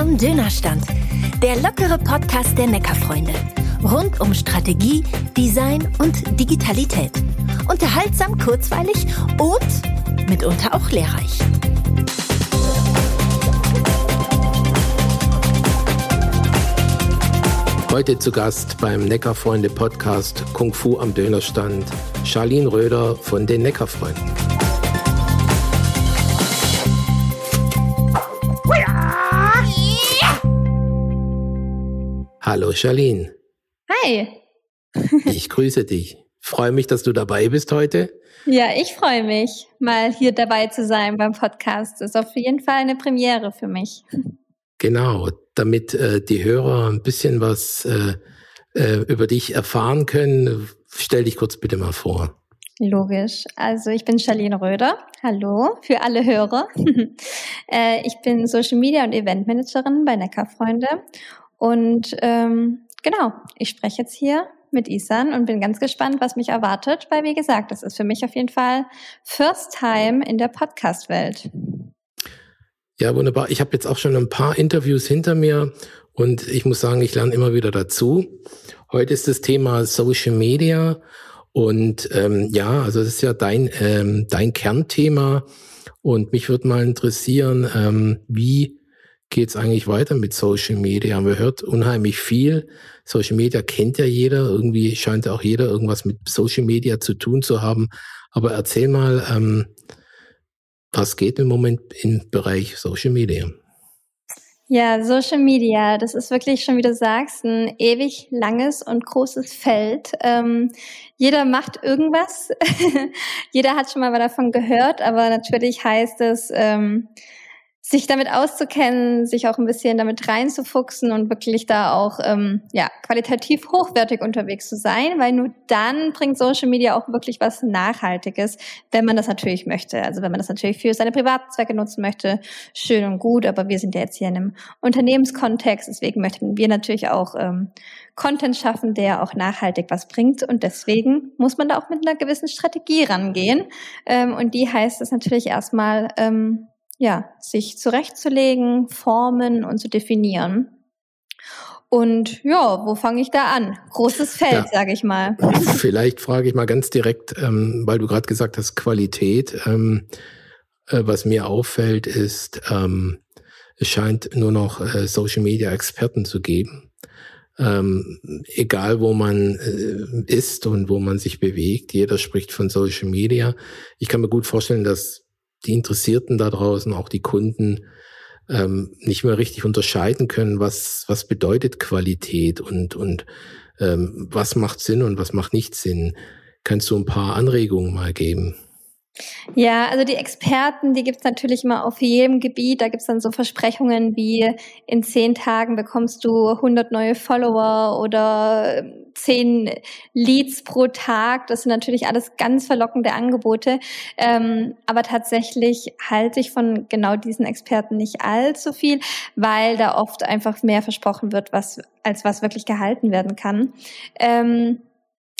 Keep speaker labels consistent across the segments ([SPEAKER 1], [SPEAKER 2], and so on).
[SPEAKER 1] am Dönerstand. Der lockere Podcast der Neckarfreunde. Rund um Strategie, Design und Digitalität. Unterhaltsam, kurzweilig und mitunter auch lehrreich.
[SPEAKER 2] Heute zu Gast beim Neckarfreunde Podcast Kung Fu am Dönerstand Charlene Röder von den Neckarfreunden. Hallo Charlene.
[SPEAKER 3] Hi.
[SPEAKER 2] ich grüße dich. Freue mich, dass du dabei bist heute.
[SPEAKER 3] Ja, ich freue mich, mal hier dabei zu sein beim Podcast. Das ist auf jeden Fall eine Premiere für mich.
[SPEAKER 2] Genau, damit äh, die Hörer ein bisschen was äh, äh, über dich erfahren können, stell dich kurz bitte mal vor.
[SPEAKER 3] Logisch. Also ich bin Charlene Röder. Hallo für alle Hörer. äh, ich bin Social Media und Event Managerin bei Neckarfreunde und ähm, genau, ich spreche jetzt hier mit Isan und bin ganz gespannt, was mich erwartet, weil wie gesagt, das ist für mich auf jeden Fall First Time in der Podcast-Welt.
[SPEAKER 2] Ja, wunderbar. Ich habe jetzt auch schon ein paar Interviews hinter mir und ich muss sagen, ich lerne immer wieder dazu. Heute ist das Thema Social Media und ähm, ja, also das ist ja dein, ähm, dein Kernthema und mich würde mal interessieren, ähm, wie geht es eigentlich weiter mit Social Media? Man hört unheimlich viel. Social Media kennt ja jeder. Irgendwie scheint auch jeder irgendwas mit Social Media zu tun zu haben. Aber erzähl mal, ähm, was geht im Moment im Bereich Social Media?
[SPEAKER 3] Ja, Social Media, das ist wirklich schon, wie du sagst, ein ewig langes und großes Feld. Ähm, jeder macht irgendwas. jeder hat schon mal davon gehört, aber natürlich heißt es, ähm, sich damit auszukennen, sich auch ein bisschen damit reinzufuchsen und wirklich da auch ähm, ja qualitativ hochwertig unterwegs zu sein, weil nur dann bringt Social Media auch wirklich was Nachhaltiges, wenn man das natürlich möchte. Also wenn man das natürlich für seine Privatzwecke nutzen möchte, schön und gut, aber wir sind ja jetzt hier in einem Unternehmenskontext, deswegen möchten wir natürlich auch ähm, Content schaffen, der auch nachhaltig was bringt und deswegen muss man da auch mit einer gewissen Strategie rangehen ähm, und die heißt es natürlich erstmal ähm, ja, sich zurechtzulegen, formen und zu definieren. Und ja, wo fange ich da an? Großes Feld, ja. sage ich mal.
[SPEAKER 2] Vielleicht frage ich mal ganz direkt, ähm, weil du gerade gesagt hast, Qualität. Ähm, äh, was mir auffällt, ist, ähm, es scheint nur noch äh, Social Media Experten zu geben. Ähm, egal wo man äh, ist und wo man sich bewegt, jeder spricht von Social Media. Ich kann mir gut vorstellen, dass die Interessierten da draußen, auch die Kunden, ähm, nicht mehr richtig unterscheiden können, was, was bedeutet Qualität und, und ähm, was macht Sinn und was macht nicht Sinn. Kannst du ein paar Anregungen mal geben?
[SPEAKER 3] Ja, also die Experten, die gibt's natürlich immer auf jedem Gebiet. Da gibt's dann so Versprechungen wie in zehn Tagen bekommst du 100 neue Follower oder zehn Leads pro Tag. Das sind natürlich alles ganz verlockende Angebote. Ähm, aber tatsächlich halte ich von genau diesen Experten nicht allzu viel, weil da oft einfach mehr versprochen wird, was als was wirklich gehalten werden kann. Ähm,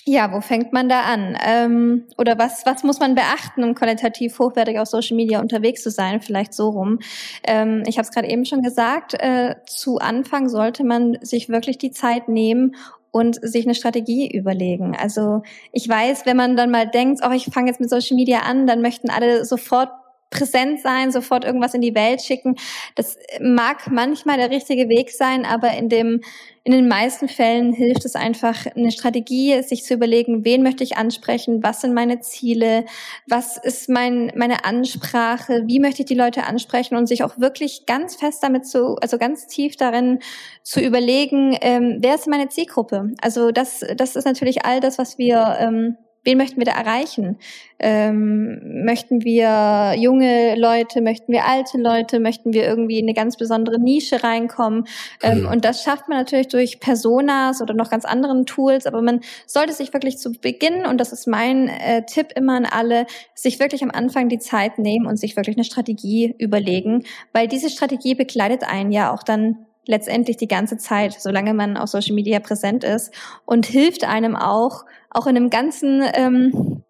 [SPEAKER 3] ja, wo fängt man da an? Ähm, oder was, was muss man beachten, um qualitativ hochwertig auf Social Media unterwegs zu sein? Vielleicht so rum. Ähm, ich habe es gerade eben schon gesagt, äh, zu Anfang sollte man sich wirklich die Zeit nehmen und sich eine Strategie überlegen. Also ich weiß, wenn man dann mal denkt, oh, ich fange jetzt mit Social Media an, dann möchten alle sofort präsent sein, sofort irgendwas in die Welt schicken. Das mag manchmal der richtige Weg sein, aber in dem, in den meisten Fällen hilft es einfach, eine Strategie, sich zu überlegen, wen möchte ich ansprechen, was sind meine Ziele, was ist mein, meine Ansprache, wie möchte ich die Leute ansprechen und sich auch wirklich ganz fest damit zu, also ganz tief darin zu überlegen, ähm, wer ist meine Zielgruppe? Also das, das ist natürlich all das, was wir, ähm, wen möchten wir da erreichen? Ähm, möchten wir junge Leute, möchten wir alte Leute, möchten wir irgendwie in eine ganz besondere Nische reinkommen? Ähm, mhm. Und das schafft man natürlich durch Personas oder noch ganz anderen Tools, aber man sollte sich wirklich zu Beginn, und das ist mein äh, Tipp immer an alle, sich wirklich am Anfang die Zeit nehmen und sich wirklich eine Strategie überlegen, weil diese Strategie begleitet einen ja auch dann letztendlich die ganze Zeit, solange man auf Social Media präsent ist und hilft einem auch, auch in einem ganzen ähm,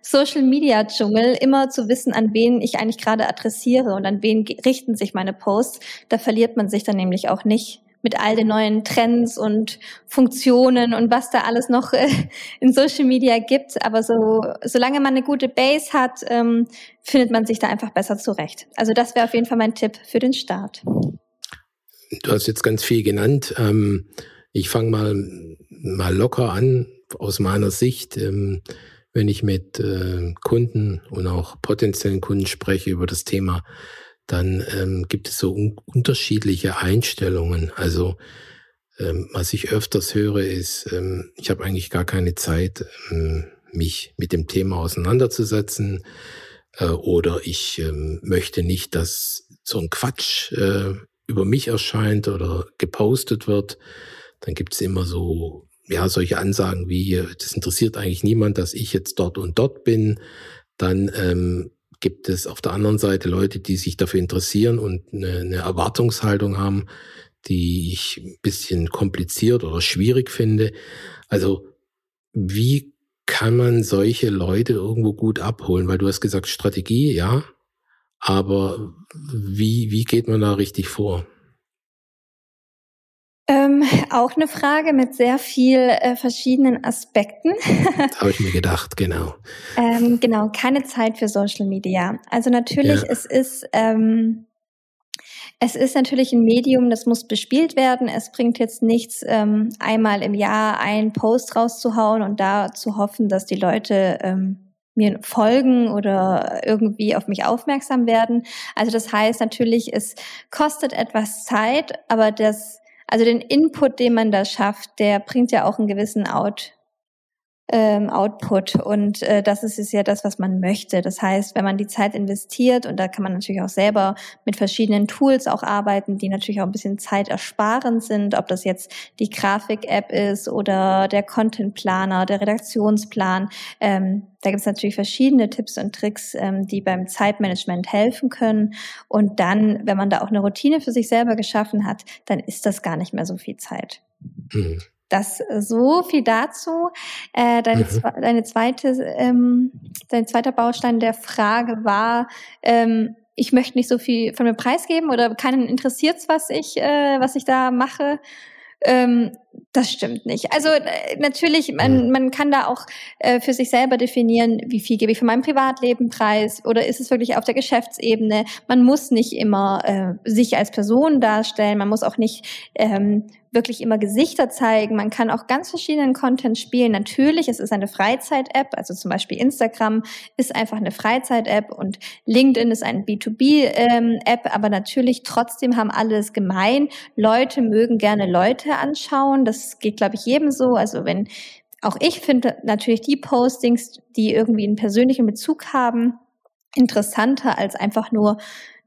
[SPEAKER 3] Social Media Dschungel, immer zu wissen, an wen ich eigentlich gerade adressiere und an wen richten sich meine Posts. Da verliert man sich dann nämlich auch nicht mit all den neuen Trends und Funktionen und was da alles noch äh, in Social Media gibt. Aber so, solange man eine gute Base hat, ähm, findet man sich da einfach besser zurecht. Also das wäre auf jeden Fall mein Tipp für den Start.
[SPEAKER 2] Du hast jetzt ganz viel genannt. Ähm, ich fange mal, mal locker an aus meiner Sicht. Ähm, wenn ich mit äh, Kunden und auch potenziellen Kunden spreche über das Thema, dann ähm, gibt es so un unterschiedliche Einstellungen. Also ähm, was ich öfters höre, ist, ähm, ich habe eigentlich gar keine Zeit, ähm, mich mit dem Thema auseinanderzusetzen äh, oder ich ähm, möchte nicht, dass so ein Quatsch äh, über mich erscheint oder gepostet wird. Dann gibt es immer so ja solche Ansagen wie, das interessiert eigentlich niemand, dass ich jetzt dort und dort bin. Dann ähm, gibt es auf der anderen Seite Leute, die sich dafür interessieren und eine, eine Erwartungshaltung haben, die ich ein bisschen kompliziert oder schwierig finde. Also wie kann man solche Leute irgendwo gut abholen? Weil du hast gesagt, Strategie, ja, aber wie, wie geht man da richtig vor?
[SPEAKER 3] Ähm, auch eine Frage mit sehr viel äh, verschiedenen Aspekten.
[SPEAKER 2] Habe ich mir gedacht, genau.
[SPEAKER 3] ähm, genau, keine Zeit für Social Media. Also natürlich, ja. es ist ähm, es ist natürlich ein Medium, das muss bespielt werden. Es bringt jetzt nichts, ähm, einmal im Jahr einen Post rauszuhauen und da zu hoffen, dass die Leute ähm, mir folgen oder irgendwie auf mich aufmerksam werden. Also das heißt natürlich, es kostet etwas Zeit, aber das also den Input, den man da schafft, der bringt ja auch einen gewissen Out, ähm, Output. Und äh, das ist, ist ja das, was man möchte. Das heißt, wenn man die Zeit investiert, und da kann man natürlich auch selber mit verschiedenen Tools auch arbeiten, die natürlich auch ein bisschen zeitersparend sind, ob das jetzt die Grafik-App ist oder der Content-Planer, der Redaktionsplan. Ähm, da gibt es natürlich verschiedene Tipps und Tricks, ähm, die beim Zeitmanagement helfen können. Und dann, wenn man da auch eine Routine für sich selber geschaffen hat, dann ist das gar nicht mehr so viel Zeit. Mhm. Das äh, so viel dazu. Äh, deine, mhm. deine zweite, ähm, dein zweiter Baustein der Frage war, ähm, ich möchte nicht so viel von mir preisgeben oder keinen interessiert's, was ich, äh, was ich da mache. Ähm, das stimmt nicht. Also äh, natürlich, man, mhm. man kann da auch äh, für sich selber definieren, wie viel gebe ich für mein Privatleben preis oder ist es wirklich auf der Geschäftsebene. Man muss nicht immer äh, sich als Person darstellen, man muss auch nicht ähm, wirklich immer Gesichter zeigen. Man kann auch ganz verschiedenen Content spielen. Natürlich, es ist eine Freizeit-App, also zum Beispiel Instagram ist einfach eine Freizeit-App und LinkedIn ist eine B2B-App, ähm, aber natürlich trotzdem haben alle es gemein. Leute mögen gerne Leute anschauen. Das geht, glaube ich, jedem so. Also wenn auch ich finde natürlich die Postings, die irgendwie einen persönlichen Bezug haben, interessanter als einfach nur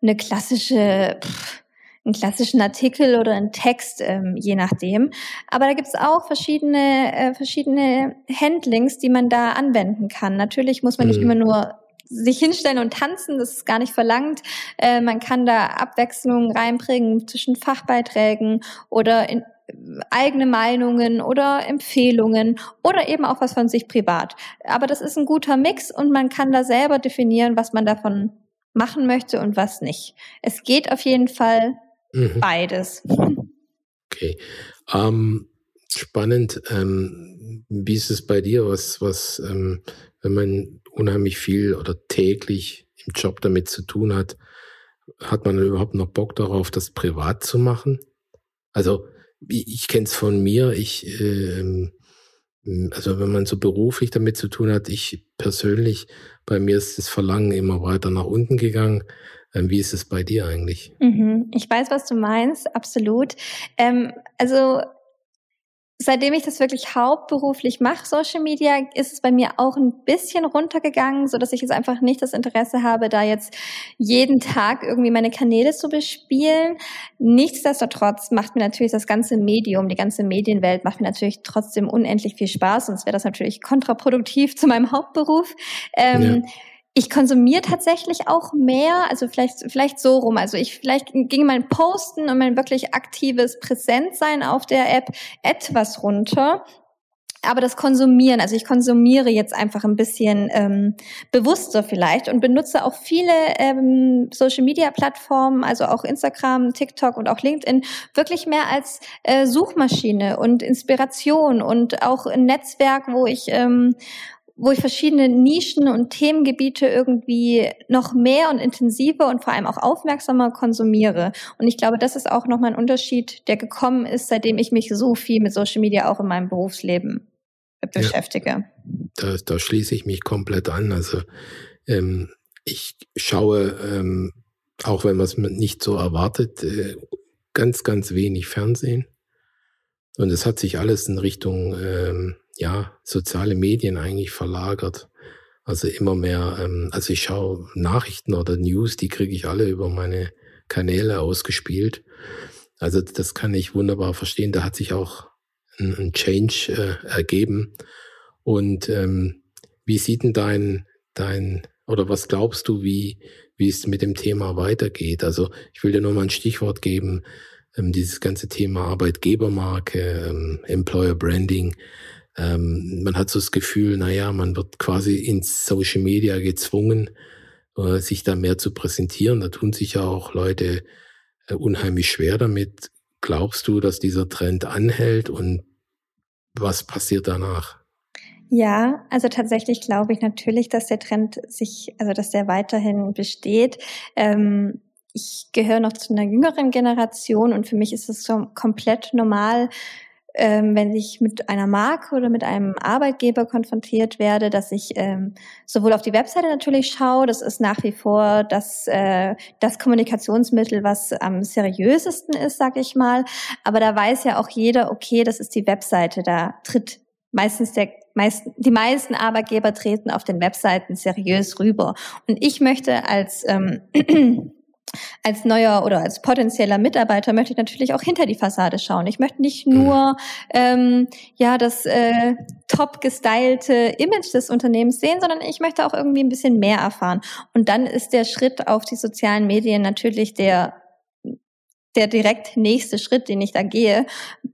[SPEAKER 3] eine klassische pff, einen klassischen Artikel oder einen Text, ähm, je nachdem. Aber da gibt's auch verschiedene, äh, verschiedene Handlings, die man da anwenden kann. Natürlich muss man nicht mhm. immer nur sich hinstellen und tanzen, das ist gar nicht verlangt. Äh, man kann da Abwechslung reinbringen zwischen Fachbeiträgen oder in, eigene Meinungen oder Empfehlungen oder eben auch was von sich privat. Aber das ist ein guter Mix und man kann da selber definieren, was man davon machen möchte und was nicht. Es geht auf jeden Fall Mhm. Beides.
[SPEAKER 2] Okay. Ähm, spannend. Ähm, wie ist es bei dir? Was, was, ähm, wenn man unheimlich viel oder täglich im Job damit zu tun hat, hat man überhaupt noch Bock darauf, das privat zu machen? Also ich, kenne es von mir. Ich, äh, also wenn man so beruflich damit zu tun hat, ich persönlich, bei mir ist das Verlangen immer weiter nach unten gegangen. Ähm, wie ist es bei dir eigentlich?
[SPEAKER 3] Mhm. Ich weiß, was du meinst, absolut. Ähm, also seitdem ich das wirklich hauptberuflich mache, Social Media, ist es bei mir auch ein bisschen runtergegangen, so dass ich jetzt einfach nicht das Interesse habe, da jetzt jeden Tag irgendwie meine Kanäle zu bespielen. Nichtsdestotrotz macht mir natürlich das ganze Medium, die ganze Medienwelt macht mir natürlich trotzdem unendlich viel Spaß, sonst wäre das natürlich kontraproduktiv zu meinem Hauptberuf. Ähm, ja ich konsumiere tatsächlich auch mehr, also vielleicht, vielleicht so rum. Also ich, vielleicht ging mein Posten und mein wirklich aktives Präsentsein auf der App etwas runter. aber das Konsumieren, also ich konsumiere jetzt einfach ein bisschen ähm, bewusster vielleicht und benutze auch viele ähm, Social-Media-Plattformen, also auch Instagram, TikTok und auch LinkedIn, wirklich mehr als äh, Suchmaschine und Inspiration und auch ein Netzwerk, wo ich ähm, wo ich verschiedene Nischen und Themengebiete irgendwie noch mehr und intensiver und vor allem auch aufmerksamer konsumiere. Und ich glaube, das ist auch nochmal ein Unterschied, der gekommen ist, seitdem ich mich so viel mit Social Media auch in meinem Berufsleben beschäftige. Ja,
[SPEAKER 2] da, da schließe ich mich komplett an. Also ähm, ich schaue, ähm, auch wenn man es nicht so erwartet, äh, ganz, ganz wenig Fernsehen. Und es hat sich alles in Richtung ähm, ja, soziale Medien eigentlich verlagert. Also immer mehr, ähm, also ich schaue Nachrichten oder News, die kriege ich alle über meine Kanäle ausgespielt. Also das kann ich wunderbar verstehen. Da hat sich auch ein, ein Change äh, ergeben. Und ähm, wie sieht denn dein, dein, oder was glaubst du, wie, wie es mit dem Thema weitergeht? Also ich will dir nur mal ein Stichwort geben, ähm, dieses ganze Thema Arbeitgebermarke, ähm, Employer Branding. Ähm, man hat so das Gefühl, naja, man wird quasi ins Social Media gezwungen, äh, sich da mehr zu präsentieren. Da tun sich ja auch Leute äh, unheimlich schwer damit. Glaubst du, dass dieser Trend anhält und was passiert danach?
[SPEAKER 3] Ja, also tatsächlich glaube ich natürlich, dass der Trend sich, also dass der weiterhin besteht. Ähm, ich gehöre noch zu einer jüngeren Generation und für mich ist es so komplett normal, ähm, wenn ich mit einer Marke oder mit einem Arbeitgeber konfrontiert werde, dass ich ähm, sowohl auf die Webseite natürlich schaue, das ist nach wie vor das, äh, das Kommunikationsmittel, was am seriösesten ist, sag ich mal. Aber da weiß ja auch jeder, okay, das ist die Webseite, da tritt meistens der meisten, die meisten Arbeitgeber treten auf den Webseiten seriös rüber. Und ich möchte als ähm, als neuer oder als potenzieller Mitarbeiter möchte ich natürlich auch hinter die Fassade schauen. Ich möchte nicht mhm. nur ähm, ja das äh, top gestylte Image des Unternehmens sehen, sondern ich möchte auch irgendwie ein bisschen mehr erfahren. Und dann ist der Schritt auf die sozialen Medien natürlich der der direkt nächste Schritt, den ich da gehe.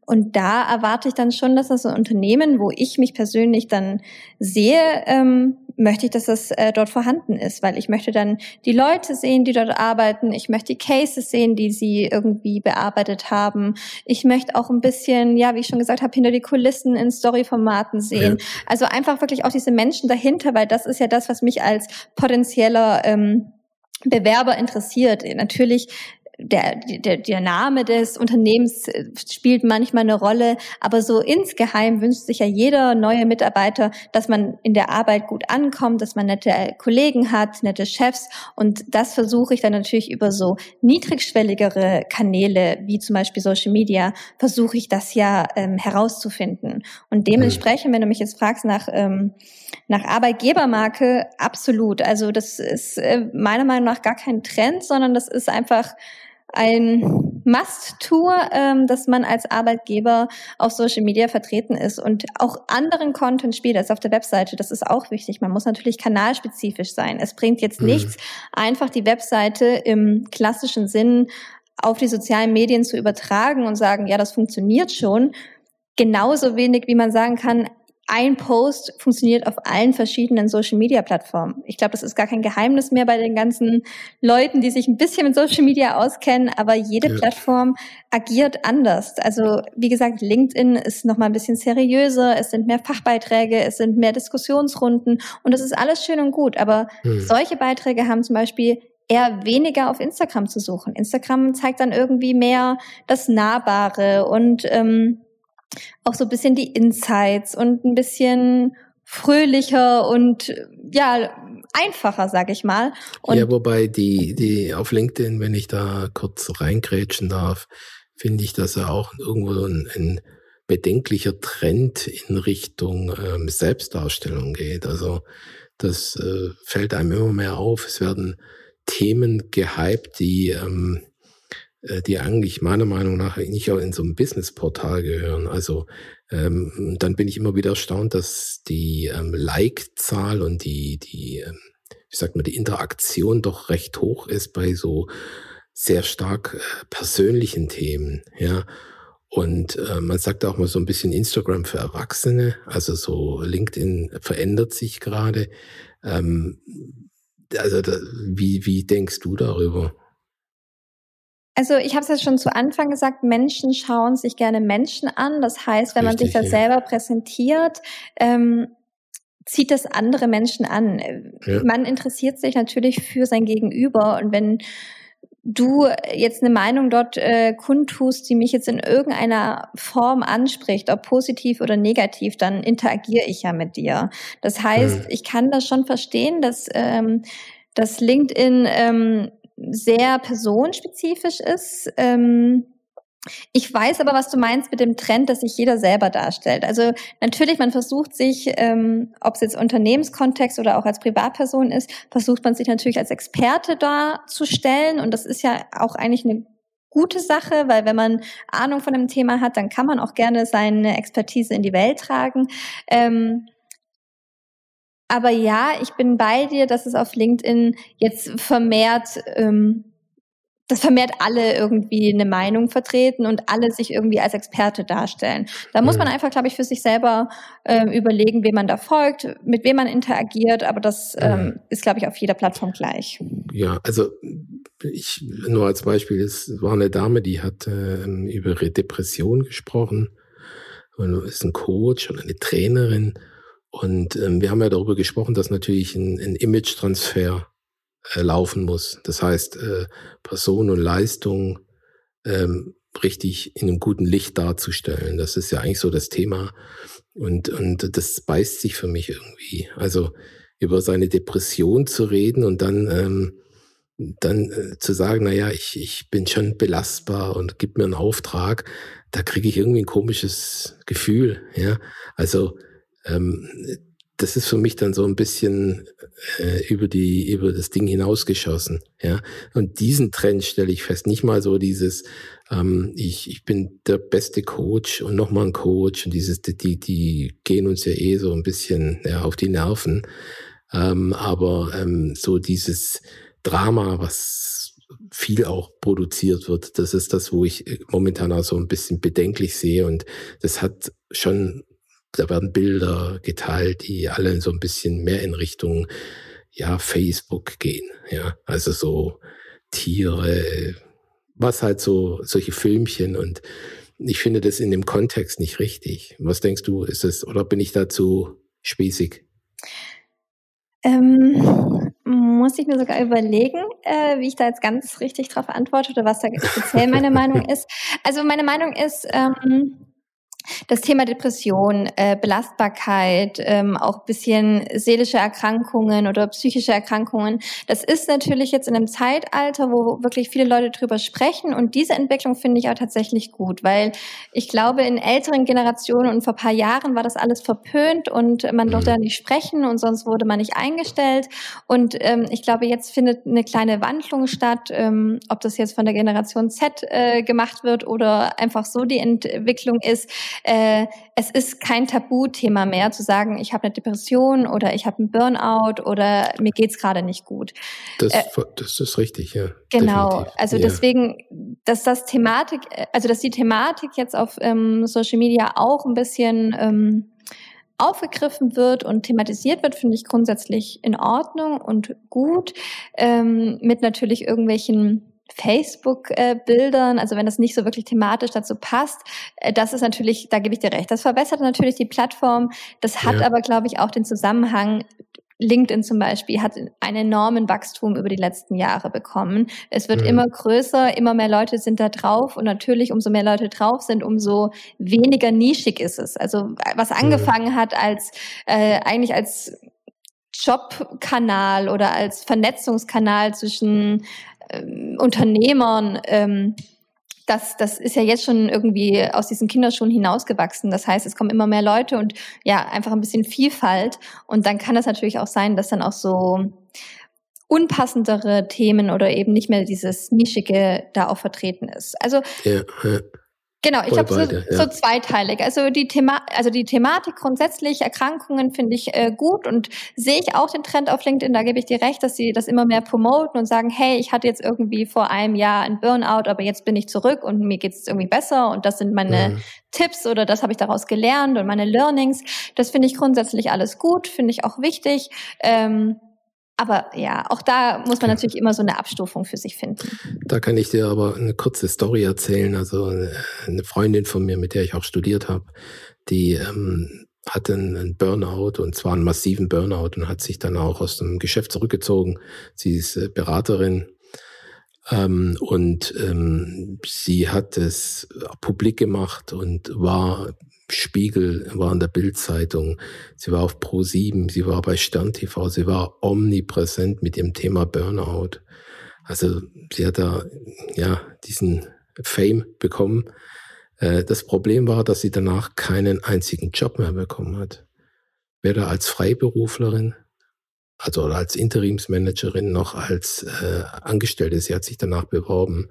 [SPEAKER 3] Und da erwarte ich dann schon, dass das ein Unternehmen, wo ich mich persönlich dann sehe, ähm, möchte ich, dass das äh, dort vorhanden ist, weil ich möchte dann die Leute sehen, die dort arbeiten. Ich möchte die Cases sehen, die sie irgendwie bearbeitet haben. Ich möchte auch ein bisschen, ja, wie ich schon gesagt habe, hinter die Kulissen in Storyformaten sehen. Ja. Also einfach wirklich auch diese Menschen dahinter, weil das ist ja das, was mich als potenzieller ähm, Bewerber interessiert. Natürlich der, der, der Name des Unternehmens äh, spielt manchmal eine Rolle, aber so insgeheim wünscht sich ja jeder neue Mitarbeiter, dass man in der Arbeit gut ankommt, dass man nette Kollegen hat, nette Chefs. Und das versuche ich dann natürlich über so niedrigschwelligere Kanäle wie zum Beispiel Social Media versuche ich das ja ähm, herauszufinden. Und dementsprechend, wenn du mich jetzt fragst nach ähm, nach Arbeitgebermarke, absolut. Also das ist äh, meiner Meinung nach gar kein Trend, sondern das ist einfach ein Must-Tour, ähm, dass man als Arbeitgeber auf Social Media vertreten ist und auch anderen Content spielt als auf der Webseite. Das ist auch wichtig. Man muss natürlich kanalspezifisch sein. Es bringt jetzt mhm. nichts, einfach die Webseite im klassischen Sinn auf die sozialen Medien zu übertragen und sagen, ja, das funktioniert schon. Genauso wenig, wie man sagen kann, ein Post funktioniert auf allen verschiedenen Social Media Plattformen. Ich glaube, das ist gar kein Geheimnis mehr bei den ganzen Leuten, die sich ein bisschen mit Social Media auskennen, aber jede ja. Plattform agiert anders. Also, wie gesagt, LinkedIn ist noch mal ein bisschen seriöser, es sind mehr Fachbeiträge, es sind mehr Diskussionsrunden und das ist alles schön und gut, aber hm. solche Beiträge haben zum Beispiel eher weniger auf Instagram zu suchen. Instagram zeigt dann irgendwie mehr das Nahbare und ähm, auch so ein bisschen die Insights und ein bisschen fröhlicher und ja, einfacher, sag ich mal.
[SPEAKER 2] Und ja, wobei die, die auf LinkedIn, wenn ich da kurz reingrätschen darf, finde ich, dass er auch irgendwo ein, ein bedenklicher Trend in Richtung ähm, Selbstdarstellung geht. Also das äh, fällt einem immer mehr auf. Es werden Themen gehypt, die ähm, äh, die eigentlich meiner Meinung nach nicht auch in so ein Businessportal gehören. Also ähm, dann bin ich immer wieder erstaunt, dass die ähm, Like-Zahl und die, die, ähm, wie sagt man, die Interaktion doch recht hoch ist bei so sehr stark äh, persönlichen Themen, ja. Und äh, man sagt auch mal so ein bisschen Instagram für Erwachsene, also so LinkedIn verändert sich gerade. Ähm, also da, wie, wie denkst du darüber?
[SPEAKER 3] Also ich habe es ja schon zu Anfang gesagt, Menschen schauen sich gerne Menschen an. Das heißt, wenn Richtig, man sich da ja. selber präsentiert, ähm, zieht das andere Menschen an. Ja. Man interessiert sich natürlich für sein Gegenüber und wenn du jetzt eine Meinung dort äh, kundtust, die mich jetzt in irgendeiner Form anspricht, ob positiv oder negativ, dann interagiere ich ja mit dir. Das heißt, mhm. ich kann das schon verstehen, dass, ähm, dass LinkedIn ähm, sehr personenspezifisch ist. Ähm, ich weiß aber, was du meinst mit dem Trend, dass sich jeder selber darstellt. Also natürlich, man versucht sich, ähm, ob es jetzt Unternehmenskontext oder auch als Privatperson ist, versucht man sich natürlich als Experte darzustellen. Und das ist ja auch eigentlich eine gute Sache, weil wenn man Ahnung von dem Thema hat, dann kann man auch gerne seine Expertise in die Welt tragen. Ähm, aber ja, ich bin bei dir, dass es auf LinkedIn jetzt vermehrt ähm, dass vermehrt alle irgendwie eine Meinung vertreten und alle sich irgendwie als Experte darstellen. Da muss man einfach, glaube ich, für sich selber ähm, überlegen, wem man da folgt, mit wem man interagiert, aber das ähm, ist, glaube ich, auf jeder Plattform gleich.
[SPEAKER 2] Ja, also ich nur als Beispiel, es war eine Dame, die hat ähm, über ihre Depression gesprochen. Und ist ein Coach und eine Trainerin und ähm, wir haben ja darüber gesprochen, dass natürlich ein, ein Image-Transfer äh, laufen muss. Das heißt, äh, Person und Leistung ähm, richtig in einem guten Licht darzustellen. Das ist ja eigentlich so das Thema. Und, und das beißt sich für mich irgendwie. Also über seine Depression zu reden und dann, ähm, dann äh, zu sagen, na ja, ich, ich bin schon belastbar und gib mir einen Auftrag, da kriege ich irgendwie ein komisches Gefühl. Ja, also ähm, das ist für mich dann so ein bisschen äh, über die über das Ding hinausgeschossen, ja. Und diesen Trend stelle ich fest, nicht mal so dieses ähm, ich ich bin der beste Coach und nochmal ein Coach und dieses die die gehen uns ja eh so ein bisschen ja, auf die Nerven, ähm, aber ähm, so dieses Drama, was viel auch produziert wird, das ist das, wo ich äh, momentan auch so ein bisschen bedenklich sehe. Und das hat schon da werden Bilder geteilt, die alle so ein bisschen mehr in Richtung ja Facebook gehen, ja, also so Tiere, was halt so solche Filmchen und ich finde das in dem Kontext nicht richtig. Was denkst du, ist es oder bin ich dazu spießig?
[SPEAKER 3] Ähm, muss ich mir sogar überlegen, äh, wie ich da jetzt ganz richtig drauf antworte oder was da speziell meine Meinung ist. Also meine Meinung ist, ähm, das Thema Depression, äh, Belastbarkeit, ähm, auch bisschen seelische Erkrankungen oder psychische Erkrankungen, das ist natürlich jetzt in einem Zeitalter, wo wirklich viele Leute drüber sprechen und diese Entwicklung finde ich auch tatsächlich gut, weil ich glaube, in älteren Generationen und vor paar Jahren war das alles verpönt und man durfte da nicht sprechen und sonst wurde man nicht eingestellt. Und ähm, ich glaube, jetzt findet eine kleine Wandlung statt, ähm, ob das jetzt von der Generation Z äh, gemacht wird oder einfach so die Entwicklung ist, äh, es ist kein Tabuthema mehr zu sagen, ich habe eine Depression oder ich habe einen Burnout oder mir geht's gerade nicht gut.
[SPEAKER 2] Das, äh, das ist richtig, ja.
[SPEAKER 3] Genau, definitiv. also ja. deswegen, dass das Thematik, also dass die Thematik jetzt auf ähm, Social Media auch ein bisschen ähm, aufgegriffen wird und thematisiert wird, finde ich grundsätzlich in Ordnung und gut. Ähm, mit natürlich irgendwelchen Facebook-Bildern, also wenn das nicht so wirklich thematisch dazu passt, äh, das ist natürlich, da gebe ich dir recht, das verbessert natürlich die Plattform. Das hat ja. aber, glaube ich, auch den Zusammenhang, LinkedIn zum Beispiel hat einen enormen Wachstum über die letzten Jahre bekommen. Es wird mhm. immer größer, immer mehr Leute sind da drauf und natürlich, umso mehr Leute drauf sind, umso weniger nischig ist es. Also was mhm. angefangen mhm. hat als äh, eigentlich als Jobkanal oder als Vernetzungskanal zwischen ähm, Unternehmern, ähm, das, das ist ja jetzt schon irgendwie aus diesen Kinderschuhen hinausgewachsen. Das heißt, es kommen immer mehr Leute und ja, einfach ein bisschen Vielfalt. Und dann kann das natürlich auch sein, dass dann auch so unpassendere Themen oder eben nicht mehr dieses Nischige da auch vertreten ist. Also
[SPEAKER 2] ja, ja.
[SPEAKER 3] Genau, ich glaube so, ja. so zweiteilig. Also die Thema, also die Thematik grundsätzlich Erkrankungen finde ich äh, gut und sehe ich auch den Trend auf LinkedIn. Da gebe ich dir recht, dass sie das immer mehr promoten und sagen, hey, ich hatte jetzt irgendwie vor einem Jahr ein Burnout, aber jetzt bin ich zurück und mir geht es irgendwie besser und das sind meine mhm. Tipps oder das habe ich daraus gelernt und meine Learnings. Das finde ich grundsätzlich alles gut, finde ich auch wichtig. Ähm, aber ja, auch da muss man natürlich immer so eine Abstufung für sich finden.
[SPEAKER 2] Da kann ich dir aber eine kurze Story erzählen. Also eine Freundin von mir, mit der ich auch studiert habe, die ähm, hatte einen Burnout und zwar einen massiven Burnout und hat sich dann auch aus dem Geschäft zurückgezogen. Sie ist äh, Beraterin ähm, und ähm, sie hat es publik gemacht und war Spiegel, war in der Bildzeitung, sie war auf Pro 7, sie war bei Stern TV, sie war omnipräsent mit dem Thema Burnout. Also sie hat da ja diesen Fame bekommen. Äh, das Problem war, dass sie danach keinen einzigen Job mehr bekommen hat. Weder als Freiberuflerin, also als Interimsmanagerin noch als äh, Angestellte. Sie hat sich danach beworben.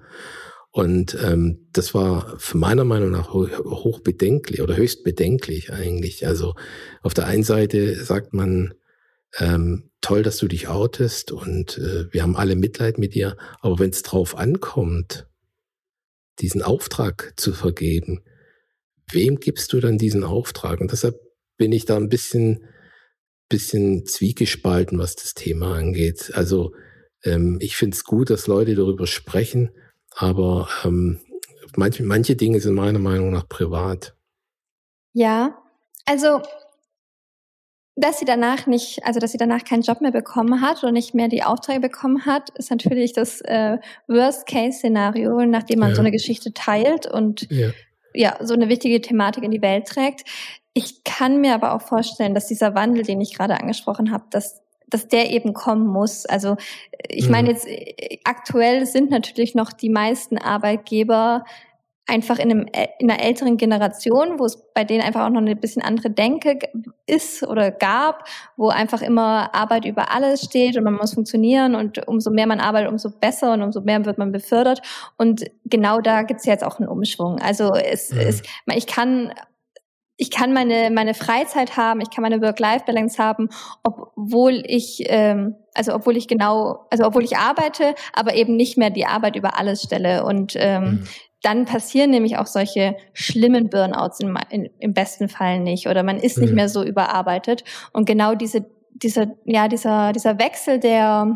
[SPEAKER 2] Und ähm, das war für meiner Meinung nach hoch bedenklich oder höchst bedenklich eigentlich. Also auf der einen Seite sagt man, ähm, toll, dass du dich outest und äh, wir haben alle Mitleid mit dir, aber wenn es drauf ankommt, diesen Auftrag zu vergeben, wem gibst du dann diesen Auftrag? Und deshalb bin ich da ein bisschen, bisschen zwiegespalten, was das Thema angeht. Also ähm, ich finde es gut, dass Leute darüber sprechen, aber ähm, manche, manche Dinge sind meiner Meinung nach privat.
[SPEAKER 3] Ja, also dass sie danach nicht, also dass sie danach keinen Job mehr bekommen hat und nicht mehr die Aufträge bekommen hat, ist natürlich das äh, Worst-Case-Szenario, nachdem man ja. so eine Geschichte teilt und ja. ja, so eine wichtige Thematik in die Welt trägt. Ich kann mir aber auch vorstellen, dass dieser Wandel, den ich gerade angesprochen habe, dass dass der eben kommen muss. Also ich meine mhm. jetzt aktuell sind natürlich noch die meisten Arbeitgeber einfach in, einem, in einer älteren Generation, wo es bei denen einfach auch noch eine bisschen andere Denke ist oder gab, wo einfach immer Arbeit über alles steht und man muss funktionieren und umso mehr man arbeitet, umso besser und umso mehr wird man befördert. Und genau da gibt's jetzt auch einen Umschwung. Also es, mhm. es, ich kann ich kann meine meine Freizeit haben, ich kann meine Work-Life-Balance haben, obwohl ich ähm, also obwohl ich genau also obwohl ich arbeite, aber eben nicht mehr die Arbeit über alles stelle und ähm, mhm. dann passieren nämlich auch solche schlimmen Burnouts in, in, im besten Fall nicht oder man ist mhm. nicht mehr so überarbeitet und genau diese dieser ja dieser dieser Wechsel der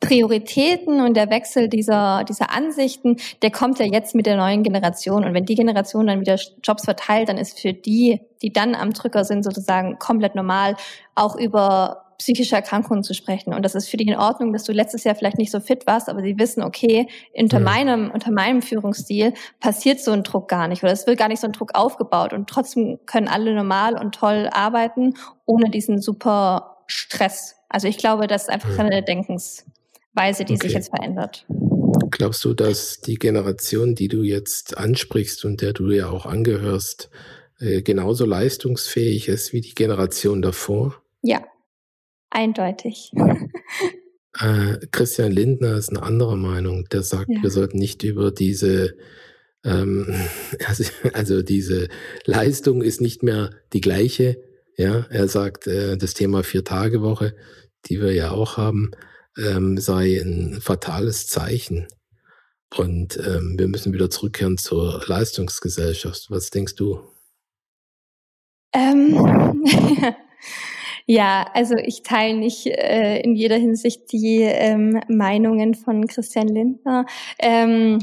[SPEAKER 3] Prioritäten und der Wechsel dieser, dieser Ansichten, der kommt ja jetzt mit der neuen Generation. Und wenn die Generation dann wieder Jobs verteilt, dann ist für die, die dann am Drücker sind, sozusagen komplett normal, auch über psychische Erkrankungen zu sprechen. Und das ist für die in Ordnung, dass du letztes Jahr vielleicht nicht so fit warst, aber sie wissen, okay, unter meinem, unter meinem Führungsstil passiert so ein Druck gar nicht oder es wird gar nicht so ein Druck aufgebaut. Und trotzdem können alle normal und toll arbeiten, ohne diesen super Stress. Also ich glaube, das ist einfach eine Denkensweise, die okay. sich jetzt verändert.
[SPEAKER 2] Glaubst du, dass die Generation, die du jetzt ansprichst und der du ja auch angehörst, äh, genauso leistungsfähig ist wie die Generation davor?
[SPEAKER 3] Ja, eindeutig.
[SPEAKER 2] Äh, Christian Lindner ist eine andere Meinung. Der sagt, ja. wir sollten nicht über diese, ähm, also, also diese Leistung ist nicht mehr die gleiche, ja, er sagt, äh, das Thema Vier-Tage-Woche, die wir ja auch haben, ähm, sei ein fatales Zeichen. Und ähm, wir müssen wieder zurückkehren zur Leistungsgesellschaft. Was denkst du?
[SPEAKER 3] Ähm, ja, also ich teile nicht äh, in jeder Hinsicht die ähm, Meinungen von Christian Lindner. Ähm,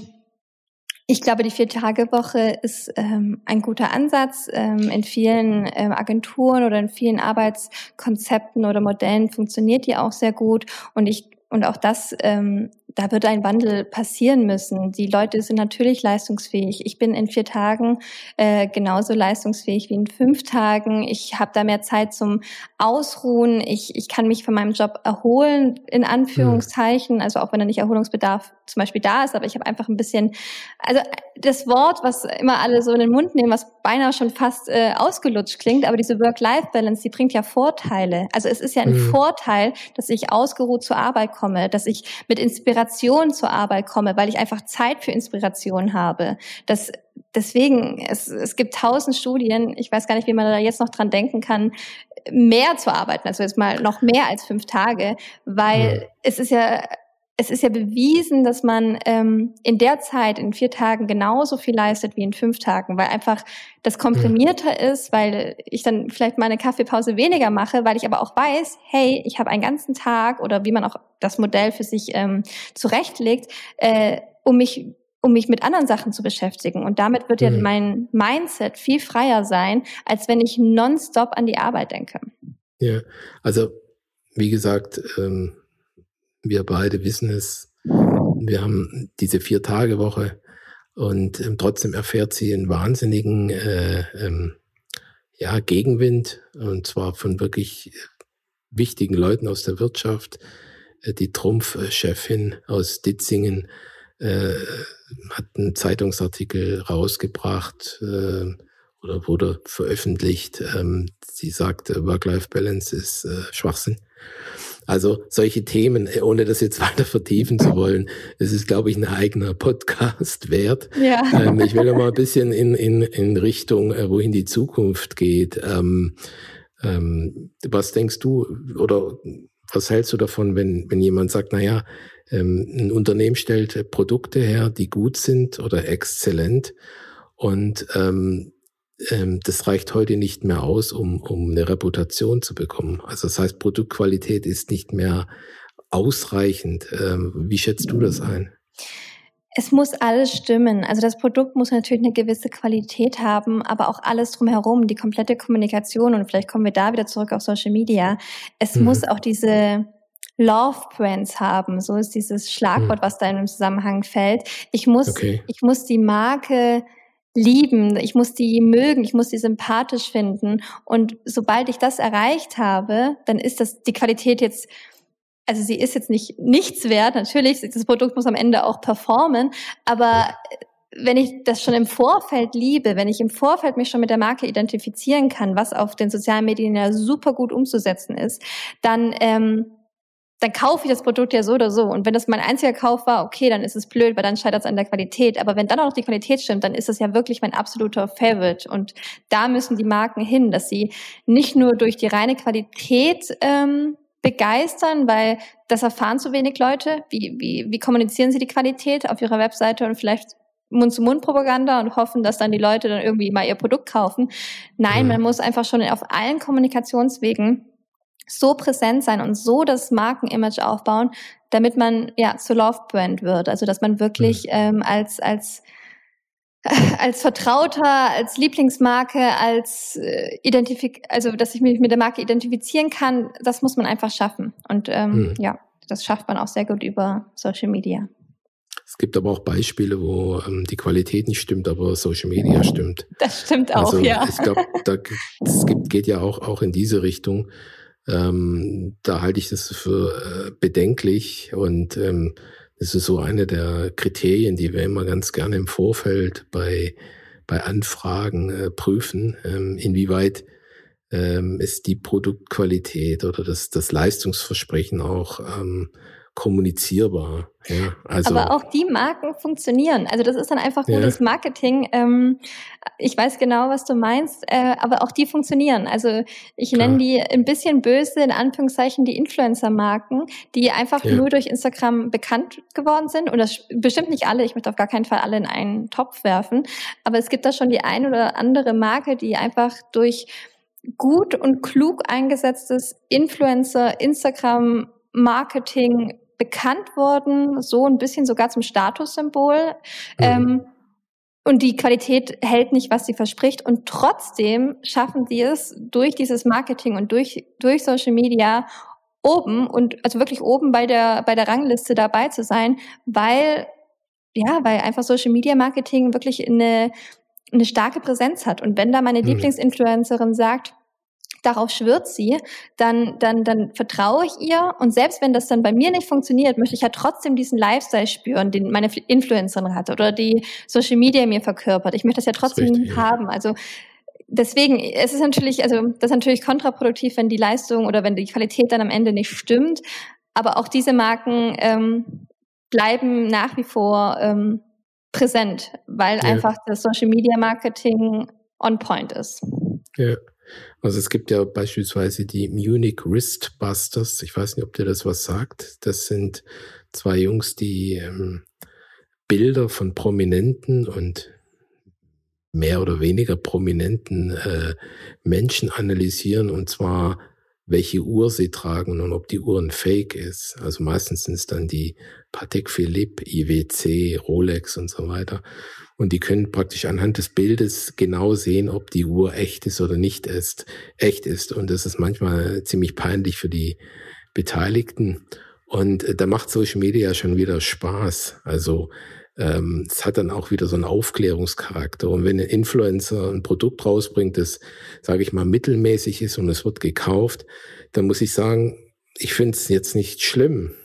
[SPEAKER 3] ich glaube, die Vier-Tage-Woche ist ähm, ein guter Ansatz. Ähm, in vielen ähm, Agenturen oder in vielen Arbeitskonzepten oder Modellen funktioniert die auch sehr gut. Und ich und auch das ähm, da wird ein Wandel passieren müssen. Die Leute sind natürlich leistungsfähig. Ich bin in vier Tagen äh, genauso leistungsfähig wie in fünf Tagen. Ich habe da mehr Zeit zum Ausruhen. Ich, ich kann mich von meinem Job erholen, in Anführungszeichen. Also auch wenn da nicht Erholungsbedarf zum Beispiel da ist, aber ich habe einfach ein bisschen, also das Wort, was immer alle so in den Mund nehmen, was beinahe schon fast äh, ausgelutscht klingt, aber diese Work-Life-Balance, die bringt ja Vorteile. Also es ist ja ein mhm. Vorteil, dass ich ausgeruht zur Arbeit komme, dass ich mit Inspiration Inspiration zur Arbeit komme, weil ich einfach Zeit für Inspiration habe. Das, deswegen, es, es gibt tausend Studien, ich weiß gar nicht, wie man da jetzt noch dran denken kann, mehr zu arbeiten, also jetzt mal noch mehr als fünf Tage, weil ja. es ist ja es ist ja bewiesen, dass man ähm, in der Zeit, in vier Tagen, genauso viel leistet wie in fünf Tagen, weil einfach das komprimierter mhm. ist, weil ich dann vielleicht meine Kaffeepause weniger mache, weil ich aber auch weiß, hey, ich habe einen ganzen Tag oder wie man auch das Modell für sich ähm, zurechtlegt, äh, um mich um mich mit anderen Sachen zu beschäftigen. Und damit wird mhm. ja mein Mindset viel freier sein, als wenn ich nonstop an die Arbeit denke.
[SPEAKER 2] Ja, also wie gesagt, ähm, wir beide wissen es. Wir haben diese Vier-Tage-Woche und ähm, trotzdem erfährt sie einen wahnsinnigen äh, ähm, ja, Gegenwind und zwar von wirklich wichtigen Leuten aus der Wirtschaft. Äh, die Trumpf-Chefin aus Ditzingen äh, hat einen Zeitungsartikel rausgebracht äh, oder wurde veröffentlicht. Ähm, sie sagte, Work-Life-Balance ist äh, Schwachsinn. Also solche Themen, äh, ohne das jetzt weiter vertiefen zu wollen, es ist, glaube ich, ein eigener Podcast wert. Ja. Ähm, ich will noch mal ein bisschen in, in, in Richtung, äh, wohin die Zukunft geht. Ähm, ähm, was denkst du oder was hältst du davon, wenn, wenn jemand sagt, na ja, ähm, ein Unternehmen stellt Produkte her, die gut sind oder exzellent und ähm, ähm, das reicht heute nicht mehr aus, um, um eine Reputation zu bekommen. Also das heißt, Produktqualität ist nicht mehr ausreichend. Ähm, wie schätzt du das ein?
[SPEAKER 3] Es muss alles stimmen. Also das Produkt muss natürlich eine gewisse Qualität haben, aber auch alles drumherum, die komplette Kommunikation und vielleicht kommen wir da wieder zurück auf Social Media. Es mhm. muss auch diese Love Brands haben. So ist dieses Schlagwort, mhm. was da in dem Zusammenhang fällt. Ich muss, okay. ich muss die Marke lieben, ich muss die mögen, ich muss die sympathisch finden. Und sobald ich das erreicht habe, dann ist das die Qualität jetzt, also sie ist jetzt nicht nichts wert. Natürlich, das Produkt muss am Ende auch performen, aber wenn ich das schon im Vorfeld liebe, wenn ich im Vorfeld mich schon mit der Marke identifizieren kann, was auf den sozialen Medien ja super gut umzusetzen ist, dann ähm, dann kaufe ich das Produkt ja so oder so. Und wenn das mein einziger Kauf war, okay, dann ist es blöd, weil dann scheitert es an der Qualität. Aber wenn dann auch noch die Qualität stimmt, dann ist das ja wirklich mein absoluter Favorite. Und da müssen die Marken hin, dass sie nicht nur durch die reine Qualität ähm, begeistern, weil das erfahren zu wenig Leute. Wie, wie, wie kommunizieren sie die Qualität auf ihrer Webseite und vielleicht Mund-zu-Mund-Propaganda und hoffen, dass dann die Leute dann irgendwie mal ihr Produkt kaufen. Nein, man muss einfach schon auf allen Kommunikationswegen so präsent sein und so das Markenimage aufbauen, damit man ja zur Love Brand wird. Also dass man wirklich mhm. ähm, als als als Vertrauter, als Lieblingsmarke, als äh, Identifik also dass ich mich mit der Marke identifizieren kann, das muss man einfach schaffen. Und ähm, mhm. ja, das schafft man auch sehr gut über Social Media.
[SPEAKER 2] Es gibt aber auch Beispiele, wo ähm, die Qualität nicht stimmt, aber Social Media stimmt.
[SPEAKER 3] Das stimmt auch, also, ja.
[SPEAKER 2] Glaube, da es gibt, geht ja auch, auch in diese Richtung. Ähm, da halte ich das für äh, bedenklich und ähm, das ist so eine der Kriterien, die wir immer ganz gerne im Vorfeld bei, bei Anfragen äh, prüfen, ähm, inwieweit ähm, ist die Produktqualität oder das, das Leistungsversprechen auch ähm, kommunizierbar. Ja,
[SPEAKER 3] also, Aber auch die Marken funktionieren. Also das ist dann einfach gutes ja. Marketing. Ähm, ich weiß genau, was du meinst, äh, aber auch die funktionieren. Also ich nenne die ein bisschen böse, in Anführungszeichen, die Influencer-Marken, die einfach ja. nur durch Instagram bekannt geworden sind. Und das bestimmt nicht alle, ich möchte auf gar keinen Fall alle in einen Topf werfen. Aber es gibt da schon die ein oder andere Marke, die einfach durch gut und klug eingesetztes Influencer, Instagram, Marketing bekannt worden, so ein bisschen sogar zum Statussymbol. Mhm. Ähm, und die Qualität hält nicht, was sie verspricht. Und trotzdem schaffen sie es durch dieses Marketing und durch, durch Social Media oben und also wirklich oben bei der, bei der Rangliste dabei zu sein, weil, ja, weil einfach Social Media Marketing wirklich eine, eine starke Präsenz hat. Und wenn da meine mhm. Lieblingsinfluencerin sagt, darauf schwört sie, dann, dann, dann vertraue ich ihr. Und selbst wenn das dann bei mir nicht funktioniert, möchte ich ja trotzdem diesen Lifestyle spüren, den meine Influencerin hat oder die Social Media mir verkörpert. Ich möchte das ja trotzdem das haben. Also deswegen, es ist natürlich, also das ist natürlich kontraproduktiv, wenn die Leistung oder wenn die Qualität dann am Ende nicht stimmt. Aber auch diese Marken ähm, bleiben nach wie vor ähm, präsent, weil ja. einfach das Social Media Marketing on point ist.
[SPEAKER 2] Ja. Also es gibt ja beispielsweise die Munich Wristbusters. Ich weiß nicht, ob dir das was sagt. Das sind zwei Jungs, die ähm, Bilder von Prominenten und mehr oder weniger prominenten äh, Menschen analysieren und zwar welche Uhr sie tragen und ob die Uhr ein Fake ist. Also meistens sind es dann die Patek Philippe, IWC, Rolex und so weiter. Und die können praktisch anhand des Bildes genau sehen, ob die Uhr echt ist oder nicht ist, echt ist. Und das ist manchmal ziemlich peinlich für die Beteiligten. Und äh, da macht Social Media schon wieder Spaß. Also ähm, es hat dann auch wieder so einen Aufklärungscharakter. Und wenn ein Influencer ein Produkt rausbringt, das, sage ich mal, mittelmäßig ist und es wird gekauft, dann muss ich sagen, ich finde es jetzt nicht schlimm.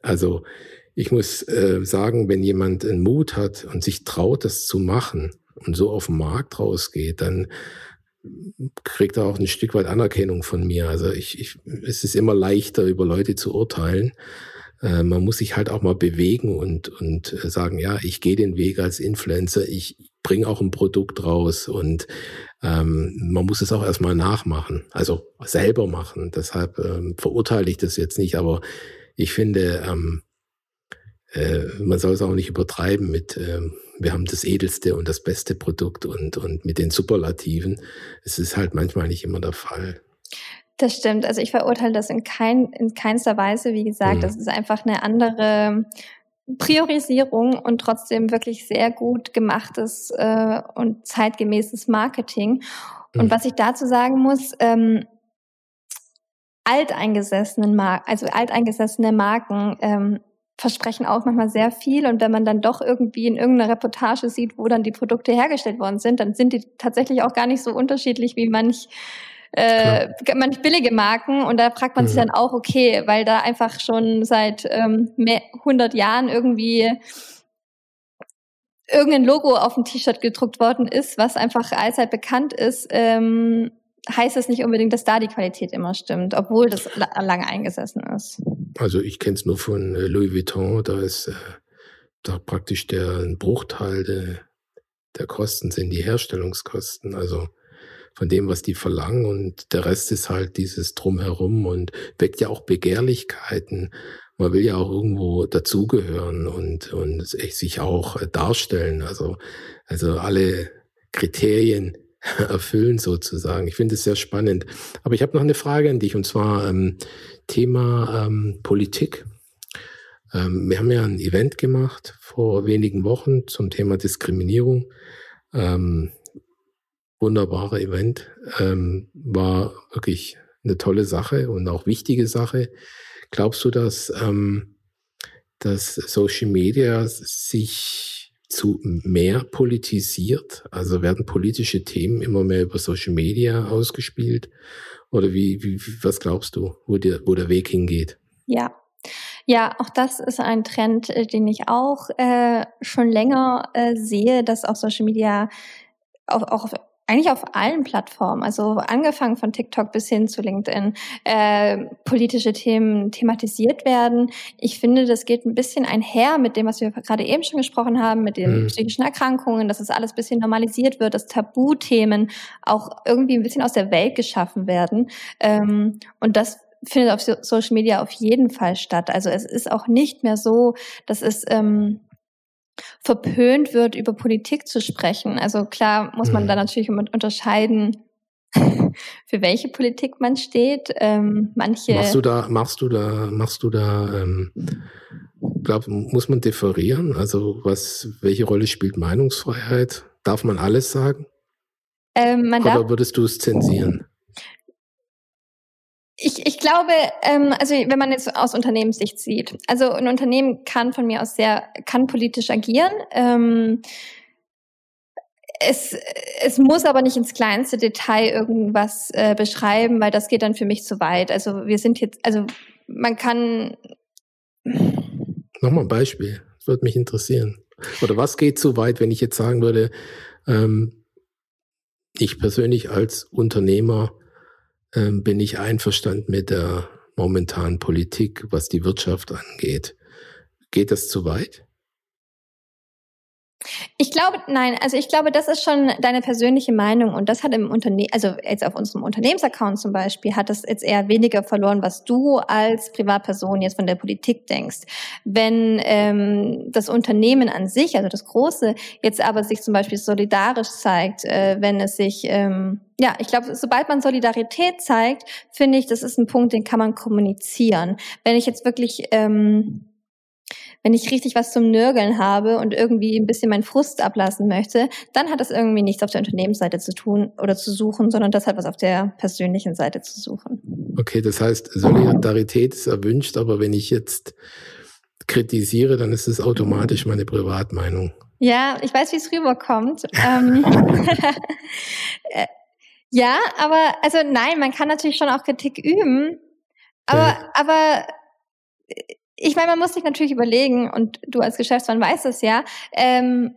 [SPEAKER 2] Also ich muss äh, sagen, wenn jemand einen Mut hat und sich traut, das zu machen und so auf den Markt rausgeht, dann kriegt er auch ein Stück weit Anerkennung von mir. Also ich, ich es ist immer leichter, über Leute zu urteilen. Äh, man muss sich halt auch mal bewegen und, und äh, sagen, ja, ich gehe den Weg als Influencer, ich bringe auch ein Produkt raus und ähm, man muss es auch erstmal nachmachen, also selber machen. Deshalb ähm, verurteile ich das jetzt nicht, aber ich finde, ähm, äh, man soll es auch nicht übertreiben mit, äh, wir haben das edelste und das beste Produkt und, und mit den Superlativen. Es ist halt manchmal nicht immer der Fall.
[SPEAKER 3] Das stimmt. Also ich verurteile das in, kein, in keinster Weise. Wie gesagt, mhm. das ist einfach eine andere Priorisierung und trotzdem wirklich sehr gut gemachtes äh, und zeitgemäßes Marketing. Und mhm. was ich dazu sagen muss, ähm, alteingesessenen Mar also alteingesessene Marken ähm, versprechen auch manchmal sehr viel. Und wenn man dann doch irgendwie in irgendeiner Reportage sieht, wo dann die Produkte hergestellt worden sind, dann sind die tatsächlich auch gar nicht so unterschiedlich wie manch äh, manch billige Marken und da fragt man mhm. sich dann auch, okay, weil da einfach schon seit ähm, mehr, 100 Jahren irgendwie irgendein Logo auf dem T-Shirt gedruckt worden ist, was einfach allzeit bekannt ist, ähm, heißt es nicht unbedingt, dass da die Qualität immer stimmt, obwohl das lange eingesessen ist.
[SPEAKER 2] Also ich kenne es nur von äh, Louis Vuitton, da ist äh, da praktisch der ein Bruchteil der, der Kosten sind die Herstellungskosten, also von dem, was die verlangen und der Rest ist halt dieses Drumherum und weckt ja auch Begehrlichkeiten. Man will ja auch irgendwo dazugehören und, und sich auch äh, darstellen. Also, also alle Kriterien erfüllen sozusagen. Ich finde es sehr spannend. Aber ich habe noch eine Frage an dich und zwar ähm, Thema ähm, Politik. Ähm, wir haben ja ein Event gemacht vor wenigen Wochen zum Thema Diskriminierung. Ähm, wunderbare Event. Ähm, war wirklich eine tolle Sache und auch wichtige Sache. Glaubst du, dass, ähm, dass Social Media sich zu mehr politisiert? Also werden politische Themen immer mehr über Social Media ausgespielt? Oder wie, wie was glaubst du, wo der, wo der Weg hingeht?
[SPEAKER 3] Ja. Ja, auch das ist ein Trend, äh, den ich auch äh, schon länger äh, sehe, dass auch Social Media auch, auch eigentlich auf allen Plattformen, also angefangen von TikTok bis hin zu LinkedIn, äh, politische Themen thematisiert werden. Ich finde, das geht ein bisschen einher mit dem, was wir gerade eben schon gesprochen haben, mit den mhm. psychischen Erkrankungen, dass es alles ein bisschen normalisiert wird, dass Tabuthemen auch irgendwie ein bisschen aus der Welt geschaffen werden. Ähm, und das findet auf Social Media auf jeden Fall statt. Also es ist auch nicht mehr so, dass es ähm, verpönt wird, über Politik zu sprechen. Also klar muss man mhm. da natürlich unterscheiden, für welche Politik man steht. Ähm, manche
[SPEAKER 2] machst du da, machst du da, machst du da, ähm, glaub, muss man differieren? Also was, welche Rolle spielt Meinungsfreiheit? Darf man alles sagen? Ähm, Oder würdest du es zensieren?
[SPEAKER 3] Ich, ich glaube, ähm, also wenn man jetzt aus Unternehmenssicht sieht, also ein Unternehmen kann von mir aus sehr, kann politisch agieren. Ähm, es, es muss aber nicht ins kleinste Detail irgendwas äh, beschreiben, weil das geht dann für mich zu weit. Also wir sind jetzt, also man kann.
[SPEAKER 2] Nochmal ein Beispiel. Das würde mich interessieren. Oder was geht zu weit, wenn ich jetzt sagen würde, ähm, ich persönlich als Unternehmer bin ich einverstanden mit der momentanen Politik, was die Wirtschaft angeht. geht das zu weit?
[SPEAKER 3] Ich glaube, nein, also ich glaube, das ist schon deine persönliche Meinung und das hat im Unternehmen, also jetzt auf unserem Unternehmensaccount zum Beispiel, hat das jetzt eher weniger verloren, was du als Privatperson jetzt von der Politik denkst. Wenn ähm, das Unternehmen an sich, also das Große, jetzt aber sich zum Beispiel solidarisch zeigt, äh, wenn es sich ähm, ja, ich glaube, sobald man Solidarität zeigt, finde ich, das ist ein Punkt, den kann man kommunizieren. Wenn ich jetzt wirklich ähm, wenn ich richtig was zum Nörgeln habe und irgendwie ein bisschen meinen Frust ablassen möchte, dann hat das irgendwie nichts auf der Unternehmensseite zu tun oder zu suchen, sondern das hat was auf der persönlichen Seite zu suchen.
[SPEAKER 2] Okay, das heißt, Solidarität ist erwünscht, aber wenn ich jetzt kritisiere, dann ist es automatisch meine Privatmeinung.
[SPEAKER 3] Ja, ich weiß, wie es rüberkommt. Ähm, äh, ja, aber also nein, man kann natürlich schon auch Kritik üben. Aber, ja. aber ich meine, man muss sich natürlich überlegen, und du als Geschäftsmann weißt es ja, ähm,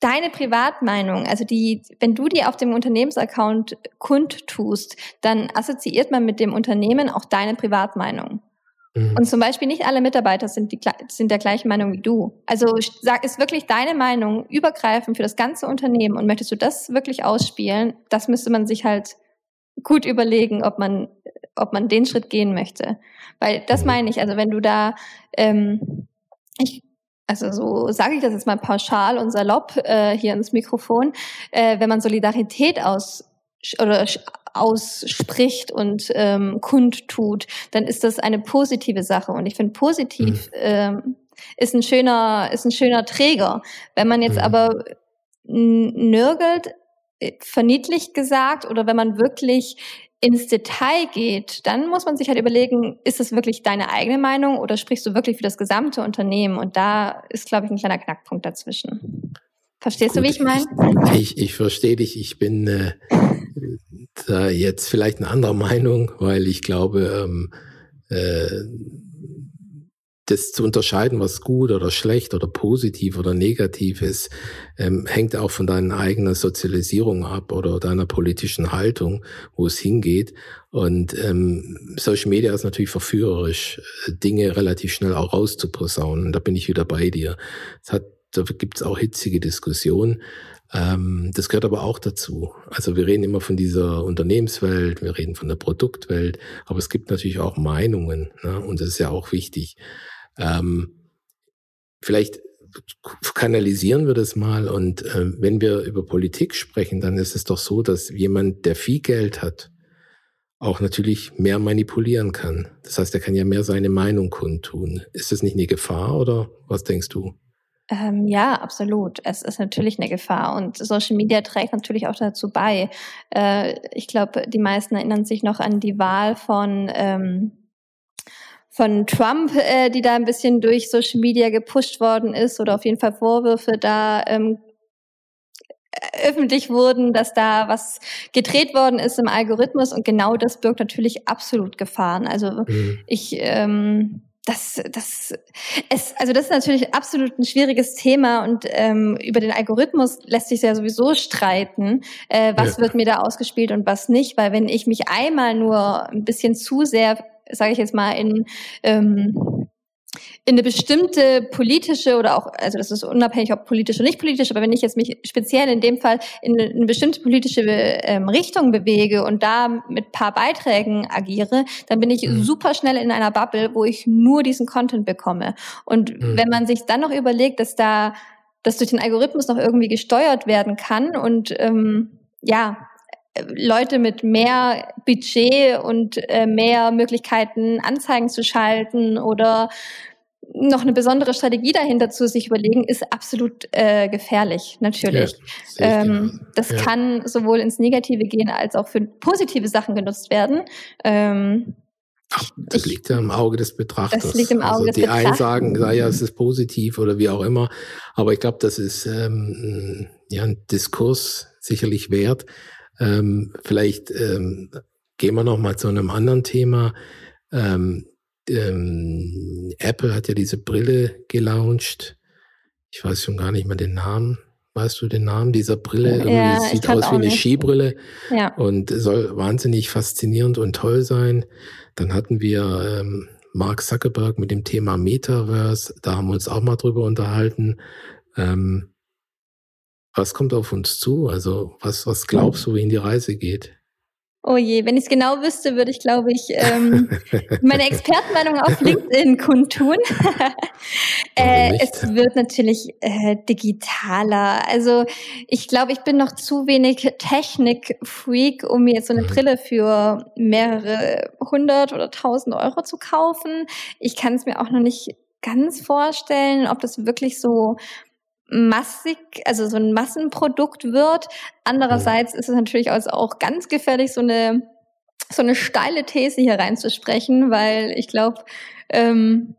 [SPEAKER 3] deine Privatmeinung, also die, wenn du die auf dem Unternehmensaccount kundtust, dann assoziiert man mit dem Unternehmen auch deine Privatmeinung. Mhm. Und zum Beispiel nicht alle Mitarbeiter sind, die, sind der gleichen Meinung wie du. Also sag, ist wirklich deine Meinung übergreifend für das ganze Unternehmen und möchtest du das wirklich ausspielen, das müsste man sich halt gut überlegen, ob man, ob man den Schritt gehen möchte. Weil das mhm. meine ich, also wenn du da, ähm, ich, also so sage ich das jetzt mal pauschal und salopp äh, hier ins Mikrofon, äh, wenn man Solidarität aus oder ausspricht und ähm, kundtut, dann ist das eine positive Sache. Und ich finde positiv mhm. ähm, ist ein schöner ist ein schöner Träger. Wenn man jetzt mhm. aber nörgelt, verniedlicht gesagt oder wenn man wirklich ins Detail geht, dann muss man sich halt überlegen, ist es wirklich deine eigene Meinung oder sprichst du wirklich für das gesamte Unternehmen? Und da ist, glaube ich, ein kleiner Knackpunkt dazwischen. Verstehst Gut, du, wie ich meine?
[SPEAKER 2] Ich, ich verstehe dich. Ich bin äh, da jetzt vielleicht eine andere Meinung, weil ich glaube, ähm, äh, das zu unterscheiden, was gut oder schlecht oder positiv oder negativ ist, ähm, hängt auch von deiner eigenen Sozialisierung ab oder deiner politischen Haltung, wo es hingeht. Und ähm, Social Media ist natürlich verführerisch, Dinge relativ schnell auch rauszuposaunen. Da bin ich wieder bei dir. Es hat, da gibt es auch hitzige Diskussionen. Ähm, das gehört aber auch dazu. Also wir reden immer von dieser Unternehmenswelt, wir reden von der Produktwelt, aber es gibt natürlich auch Meinungen. Ne? Und das ist ja auch wichtig. Ähm, vielleicht kanalisieren wir das mal und äh, wenn wir über Politik sprechen, dann ist es doch so, dass jemand, der viel Geld hat, auch natürlich mehr manipulieren kann. Das heißt, er kann ja mehr seine Meinung kundtun. Ist das nicht eine Gefahr oder was denkst du?
[SPEAKER 3] Ähm, ja, absolut. Es ist natürlich eine Gefahr und Social Media trägt natürlich auch dazu bei. Äh, ich glaube, die meisten erinnern sich noch an die Wahl von ähm, von Trump, äh, die da ein bisschen durch Social Media gepusht worden ist oder auf jeden Fall Vorwürfe da ähm, öffentlich wurden, dass da was gedreht worden ist im Algorithmus und genau das birgt natürlich absolut Gefahren. Also mhm. ich ähm, das, das, es, also das ist natürlich absolut ein schwieriges Thema und ähm, über den Algorithmus lässt sich ja sowieso streiten, äh, was ja. wird mir da ausgespielt und was nicht, weil wenn ich mich einmal nur ein bisschen zu sehr sage ich jetzt mal, in, ähm, in eine bestimmte politische oder auch, also das ist unabhängig, ob politisch oder nicht politisch, aber wenn ich jetzt mich speziell in dem Fall in eine, bestimmte politische ähm, Richtung bewege und da mit paar Beiträgen agiere, dann bin ich mhm. super schnell in einer Bubble, wo ich nur diesen Content bekomme. Und mhm. wenn man sich dann noch überlegt, dass da, dass durch den Algorithmus noch irgendwie gesteuert werden kann und ähm, ja, Leute mit mehr Budget und äh, mehr Möglichkeiten, Anzeigen zu schalten oder noch eine besondere Strategie dahinter zu sich überlegen, ist absolut äh, gefährlich, natürlich. Ja, ähm, das ja. kann sowohl ins Negative gehen als auch für positive Sachen genutzt werden. Ähm,
[SPEAKER 2] Ach, das ich, liegt ja im Auge des Betrachters.
[SPEAKER 3] Das liegt im Auge also
[SPEAKER 2] des
[SPEAKER 3] die Betrachters.
[SPEAKER 2] einen sagen, ja, es ist positiv oder wie auch immer. Aber ich glaube, das ist ähm, ja ein Diskurs sicherlich wert. Ähm, vielleicht ähm, gehen wir noch mal zu einem anderen Thema. Ähm, ähm, Apple hat ja diese Brille gelauncht. Ich weiß schon gar nicht mehr den Namen. Weißt du den Namen dieser Brille? Irgendwie ja, sieht aus wie eine nicht. Skibrille ja. und soll wahnsinnig faszinierend und toll sein. Dann hatten wir ähm, Mark Zuckerberg mit dem Thema Metaverse, da haben wir uns auch mal drüber unterhalten. Ähm, was kommt auf uns zu? Also was, was glaubst du, wie in die Reise geht?
[SPEAKER 3] Oh je, wenn ich es genau wüsste, würde ich, glaube ich, ähm, meine Expertenmeinung auf LinkedIn kundtun. äh, es wird natürlich äh, digitaler. Also ich glaube, ich bin noch zu wenig Technik-Freak, um mir jetzt so eine mhm. Brille für mehrere hundert oder tausend Euro zu kaufen. Ich kann es mir auch noch nicht ganz vorstellen, ob das wirklich so massig, also so ein Massenprodukt wird. Andererseits ist es natürlich auch ganz gefährlich, so eine so eine steile These hier reinzusprechen, weil ich glaube, ähm,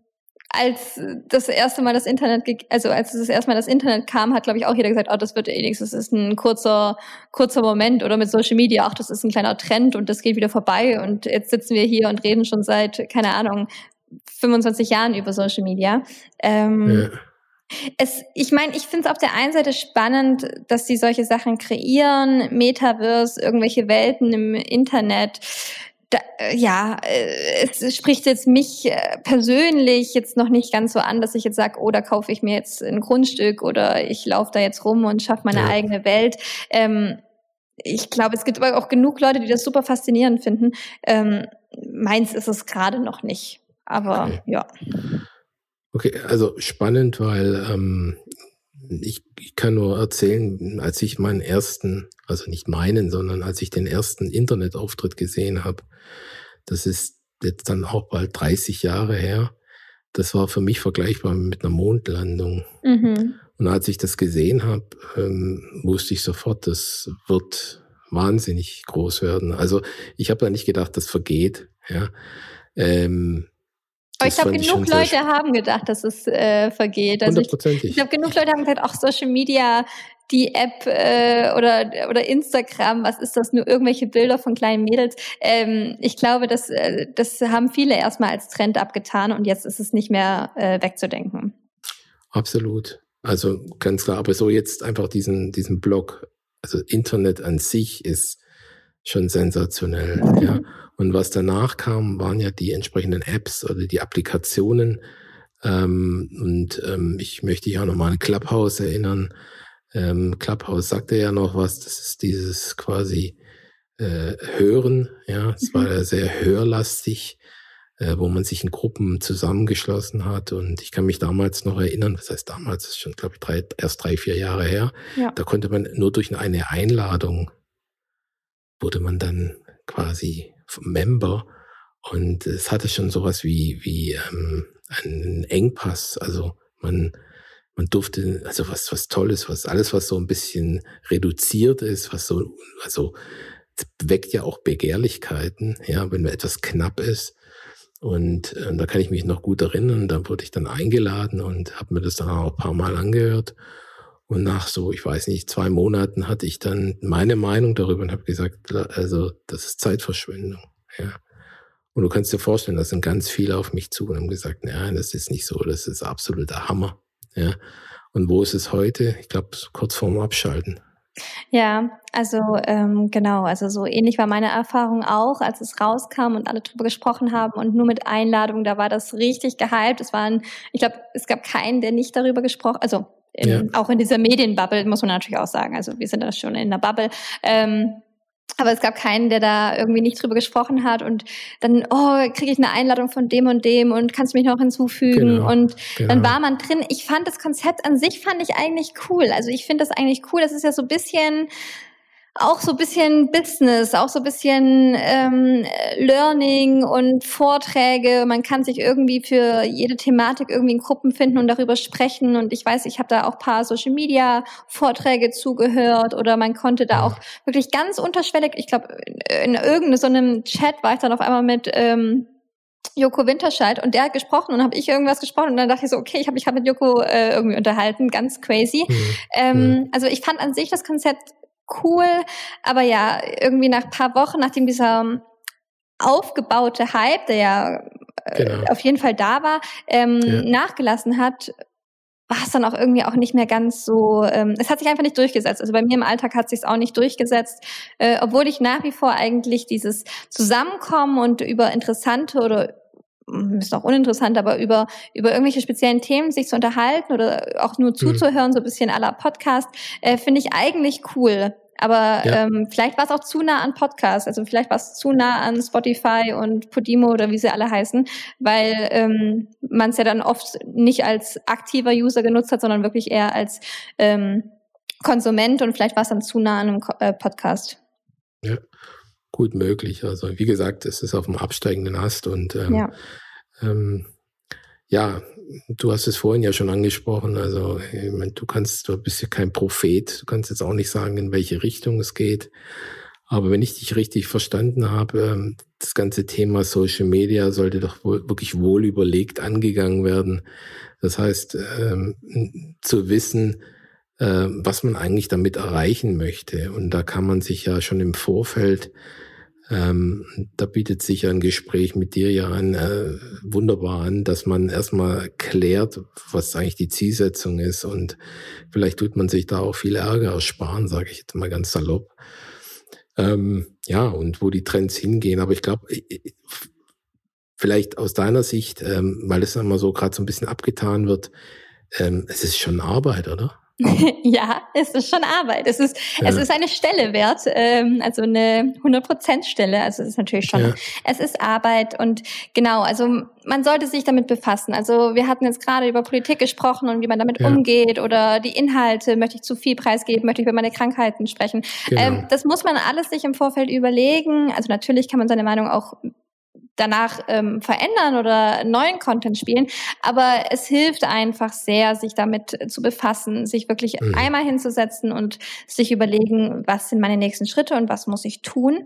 [SPEAKER 3] als das erste Mal das Internet, also als das erste Mal das Internet kam, hat glaube ich auch jeder gesagt, oh, das wird eh nichts, das ist ein kurzer, kurzer Moment oder mit Social Media, ach, das ist ein kleiner Trend und das geht wieder vorbei und jetzt sitzen wir hier und reden schon seit, keine Ahnung, 25 Jahren über Social Media. Ähm, ja. Es, ich meine, ich finde es auf der einen Seite spannend, dass sie solche Sachen kreieren, Metaverse, irgendwelche Welten im Internet. Da, äh, ja, äh, es spricht jetzt mich äh, persönlich jetzt noch nicht ganz so an, dass ich jetzt sage, oh, da kaufe ich mir jetzt ein Grundstück oder ich laufe da jetzt rum und schaffe meine ja. eigene Welt. Ähm, ich glaube, es gibt aber auch genug Leute, die das super faszinierend finden. Ähm, meins ist es gerade noch nicht. Aber okay. ja.
[SPEAKER 2] Okay, also spannend, weil ähm, ich, ich kann nur erzählen, als ich meinen ersten, also nicht meinen, sondern als ich den ersten Internetauftritt gesehen habe, das ist jetzt dann auch bald 30 Jahre her. Das war für mich vergleichbar mit einer Mondlandung. Mhm. Und als ich das gesehen habe, ähm, wusste ich sofort, das wird wahnsinnig groß werden. Also ich habe da nicht gedacht, das vergeht. Ja. Ähm,
[SPEAKER 3] aber ich glaube, genug Leute haben gedacht, dass es äh, vergeht.
[SPEAKER 2] Also ich, ich
[SPEAKER 3] glaube, genug Leute haben gesagt, ach, Social Media, die App äh, oder, oder Instagram, was ist das, nur irgendwelche Bilder von kleinen Mädels. Ähm, ich glaube, das, äh, das haben viele erstmal als Trend abgetan und jetzt ist es nicht mehr äh, wegzudenken.
[SPEAKER 2] Absolut. Also ganz klar, aber so jetzt einfach diesen, diesen Blog, also Internet an sich ist schon sensationell, ja. Und was danach kam, waren ja die entsprechenden Apps oder die Applikationen. Ähm, und ähm, ich möchte ja nochmal an Clubhouse erinnern. Ähm, Clubhouse sagte ja noch was, das ist dieses quasi äh, Hören, ja, es war mhm. ja sehr hörlastig, äh, wo man sich in Gruppen zusammengeschlossen hat. Und ich kann mich damals noch erinnern, das heißt damals, das ist schon, glaube ich, drei, erst drei, vier Jahre her, ja. da konnte man nur durch eine Einladung, wurde man dann quasi Member und es hatte schon sowas wie, wie ähm, einen Engpass. Also man, man durfte, also was, was Tolles, was alles, was so ein bisschen reduziert ist, was so, also weckt ja auch Begehrlichkeiten, ja, wenn etwas knapp ist. Und äh, da kann ich mich noch gut erinnern. Da wurde ich dann eingeladen und habe mir das dann auch ein paar Mal angehört. Und nach so, ich weiß nicht, zwei Monaten hatte ich dann meine Meinung darüber und habe gesagt, also das ist Zeitverschwendung. Ja. Und du kannst dir vorstellen, da sind ganz viele auf mich zu und haben gesagt, nein, das ist nicht so, das ist absoluter Hammer. Ja. Und wo ist es heute? Ich glaube, kurz vorm Abschalten.
[SPEAKER 3] Ja, also ähm, genau, also so ähnlich war meine Erfahrung auch, als es rauskam und alle drüber gesprochen haben und nur mit Einladung, da war das richtig gehypt. Es waren, ich glaube, es gab keinen, der nicht darüber gesprochen, also in, ja. auch in dieser Medienbubble, muss man natürlich auch sagen. Also wir sind da schon in der Bubble. Ähm, aber es gab keinen, der da irgendwie nicht drüber gesprochen hat und dann, oh, kriege ich eine Einladung von dem und dem und kannst mich noch hinzufügen genau, und genau. dann war man drin. Ich fand das Konzept an sich fand ich eigentlich cool. Also ich finde das eigentlich cool. Das ist ja so ein bisschen auch so bisschen Business, auch so bisschen ähm, Learning und Vorträge. Man kann sich irgendwie für jede Thematik irgendwie in Gruppen finden und darüber sprechen. Und ich weiß, ich habe da auch paar Social Media Vorträge zugehört oder man konnte da auch wirklich ganz unterschwellig, ich glaube, in irgendeinem so einem Chat war ich dann auf einmal mit ähm, Joko Winterscheid und der hat gesprochen und habe ich irgendwas gesprochen und dann dachte ich so, okay, ich habe mich hab mit Joko äh, irgendwie unterhalten, ganz crazy. Mhm. Ähm, mhm. Also ich fand an sich das Konzept cool. Aber ja, irgendwie nach paar Wochen, nachdem dieser aufgebaute Hype, der ja äh, genau. auf jeden Fall da war, ähm, ja. nachgelassen hat, war es dann auch irgendwie auch nicht mehr ganz so, ähm, es hat sich einfach nicht durchgesetzt. Also bei mir im Alltag hat sich auch nicht durchgesetzt, äh, obwohl ich nach wie vor eigentlich dieses Zusammenkommen und über interessante oder ist auch uninteressant, aber über, über irgendwelche speziellen Themen sich zu unterhalten oder auch nur mhm. zuzuhören, so ein bisschen aller Podcast, äh, finde ich eigentlich cool. Aber ja. ähm, vielleicht war es auch zu nah an Podcast, also vielleicht war es zu nah an Spotify und Podimo oder wie sie alle heißen, weil ähm, man es ja dann oft nicht als aktiver User genutzt hat, sondern wirklich eher als ähm, Konsument und vielleicht war es dann zu nah an einem äh, Podcast.
[SPEAKER 2] Ja, gut möglich. Also wie gesagt, es ist auf dem absteigenden Ast und ähm, ja. Ähm, ja, du hast es vorhin ja schon angesprochen. Also, ich meine, du kannst, du bist ja kein Prophet. Du kannst jetzt auch nicht sagen, in welche Richtung es geht. Aber wenn ich dich richtig verstanden habe, ähm, das ganze Thema Social Media sollte doch wirklich wohl überlegt angegangen werden. Das heißt, ähm, zu wissen, äh, was man eigentlich damit erreichen möchte. Und da kann man sich ja schon im Vorfeld ähm, da bietet sich ein Gespräch mit dir ja an, äh, wunderbar an, dass man erstmal klärt, was eigentlich die Zielsetzung ist und vielleicht tut man sich da auch viel Ärger ersparen, sage ich jetzt mal ganz salopp. Ähm, ja, und wo die Trends hingehen. Aber ich glaube, vielleicht aus deiner Sicht, ähm, weil es immer so gerade so ein bisschen abgetan wird, ähm, es ist schon Arbeit, oder?
[SPEAKER 3] ja, es ist schon Arbeit. Es ist, ja. es ist eine Stelle wert, ähm, also eine 100% Stelle. Also es ist natürlich schon, ja. es ist Arbeit und genau, also man sollte sich damit befassen. Also wir hatten jetzt gerade über Politik gesprochen und wie man damit ja. umgeht oder die Inhalte, möchte ich zu viel preisgeben, möchte ich über meine Krankheiten sprechen. Genau. Ähm, das muss man alles sich im Vorfeld überlegen. Also natürlich kann man seine Meinung auch danach ähm, verändern oder neuen Content spielen. Aber es hilft einfach sehr, sich damit zu befassen, sich wirklich mhm. einmal hinzusetzen und sich überlegen, was sind meine nächsten Schritte und was muss ich tun.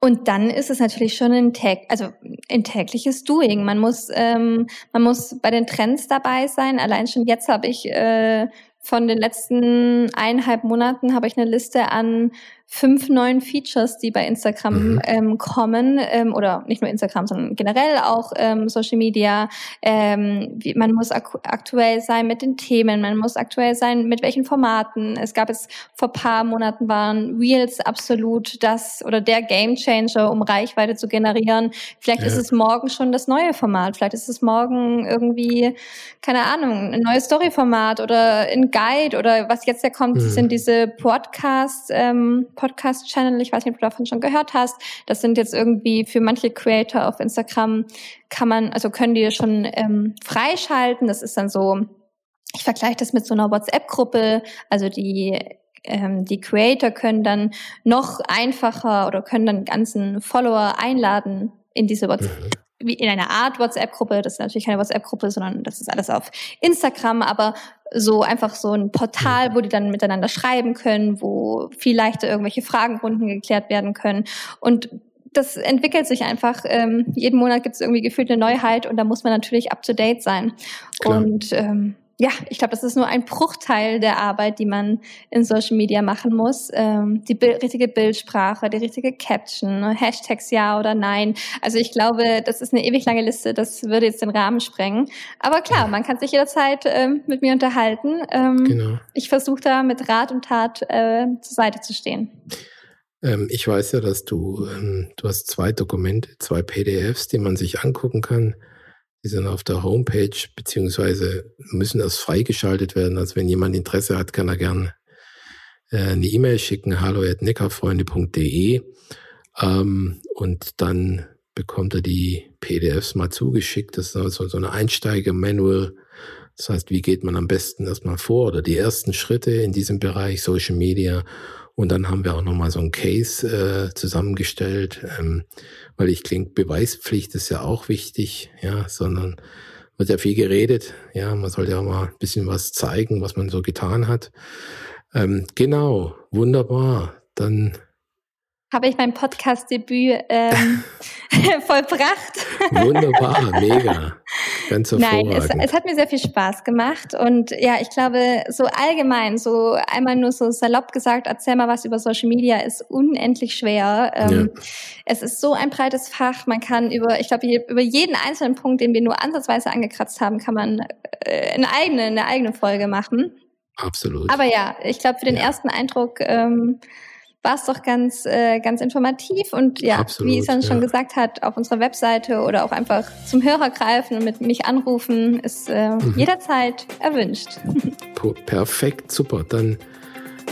[SPEAKER 3] Und dann ist es natürlich schon ein, Tag, also ein tägliches Doing. Man muss, ähm, man muss bei den Trends dabei sein. Allein schon jetzt habe ich äh, von den letzten eineinhalb Monaten habe ich eine Liste an fünf neuen Features, die bei Instagram mhm. ähm, kommen, ähm, oder nicht nur Instagram, sondern generell auch ähm, Social Media. Ähm, wie, man muss ak aktuell sein mit den Themen, man muss aktuell sein mit welchen Formaten. Es gab jetzt vor paar Monaten waren Reels absolut das oder der Game Changer, um Reichweite zu generieren. Vielleicht ja. ist es morgen schon das neue Format, vielleicht ist es morgen irgendwie, keine Ahnung, ein neues Story-Format oder ein Guide oder was jetzt ja kommt, mhm. sind diese Podcasts, ähm, Podcast-Channel. Ich weiß nicht, ob du davon schon gehört hast. Das sind jetzt irgendwie für manche Creator auf Instagram kann man, also können die schon ähm, freischalten. Das ist dann so, ich vergleiche das mit so einer WhatsApp-Gruppe. Also die ähm, die Creator können dann noch einfacher oder können dann ganzen Follower einladen in diese WhatsApp, mhm wie in einer Art WhatsApp-Gruppe. Das ist natürlich keine WhatsApp-Gruppe, sondern das ist alles auf Instagram, aber so einfach so ein Portal, wo die dann miteinander schreiben können, wo viel leichter irgendwelche Fragenrunden geklärt werden können. Und das entwickelt sich einfach. Ähm, jeden Monat gibt es irgendwie gefühlt eine Neuheit und da muss man natürlich up to date sein. Klar. Und ähm, ja, ich glaube, das ist nur ein Bruchteil der Arbeit, die man in Social Media machen muss. Ähm, die Bild, richtige Bildsprache, die richtige Caption, ne, Hashtags ja oder nein. Also ich glaube, das ist eine ewig lange Liste, das würde jetzt den Rahmen sprengen. Aber klar, man kann sich jederzeit ähm, mit mir unterhalten. Ähm, genau. Ich versuche da mit Rat und Tat äh, zur Seite zu stehen.
[SPEAKER 2] Ähm, ich weiß ja, dass du, ähm, du hast zwei Dokumente, zwei PDFs, die man sich angucken kann die sind auf der Homepage, beziehungsweise müssen erst freigeschaltet werden. Also wenn jemand Interesse hat, kann er gerne äh, eine E-Mail schicken, hallo.neckarfreunde.de ähm, und dann bekommt er die PDFs mal zugeschickt. Das ist also so eine Einsteiger-Manual. Das heißt, wie geht man am besten erstmal vor oder die ersten Schritte in diesem Bereich Social Media und dann haben wir auch nochmal so ein Case äh, zusammengestellt, ähm, weil ich denke, Beweispflicht ist ja auch wichtig, ja, sondern wird ja viel geredet, ja, man sollte ja mal ein bisschen was zeigen, was man so getan hat. Ähm, genau, wunderbar. Dann
[SPEAKER 3] habe ich mein Podcast-Debüt ähm, vollbracht.
[SPEAKER 2] Wunderbar, mega. Ganz hervorragend.
[SPEAKER 3] Nein, es, es, hat mir sehr viel Spaß gemacht. Und ja, ich glaube, so allgemein, so einmal nur so salopp gesagt, erzähl mal was über Social Media, ist unendlich schwer. Ähm, ja. Es ist so ein breites Fach. Man kann über, ich glaube, über jeden einzelnen Punkt, den wir nur ansatzweise angekratzt haben, kann man äh, eine eigene, eine eigene Folge machen.
[SPEAKER 2] Absolut.
[SPEAKER 3] Aber ja, ich glaube, für den ja. ersten Eindruck ähm, war es doch ganz, äh, ganz informativ und ja, Absolut, wie Isan ja. schon gesagt hat, auf unserer Webseite oder auch einfach zum Hörer greifen und mit mich anrufen, ist äh, mhm. jederzeit erwünscht.
[SPEAKER 2] Perfekt, super. Dann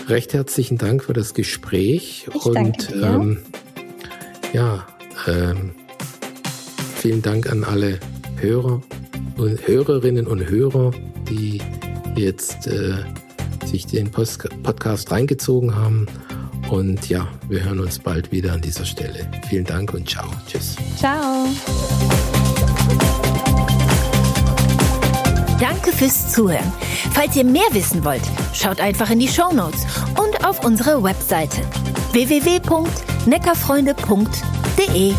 [SPEAKER 2] recht herzlichen Dank für das Gespräch
[SPEAKER 3] ich und ähm,
[SPEAKER 2] ja, ähm, vielen Dank an alle Hörer und Hörerinnen und Hörer, die jetzt äh, sich den Post Podcast reingezogen haben. Und ja, wir hören uns bald wieder an dieser Stelle. Vielen Dank und ciao. Tschüss.
[SPEAKER 3] Ciao.
[SPEAKER 1] Danke fürs Zuhören. Falls ihr mehr wissen wollt, schaut einfach in die Show Notes und auf unsere Webseite www.neckarfreunde.de.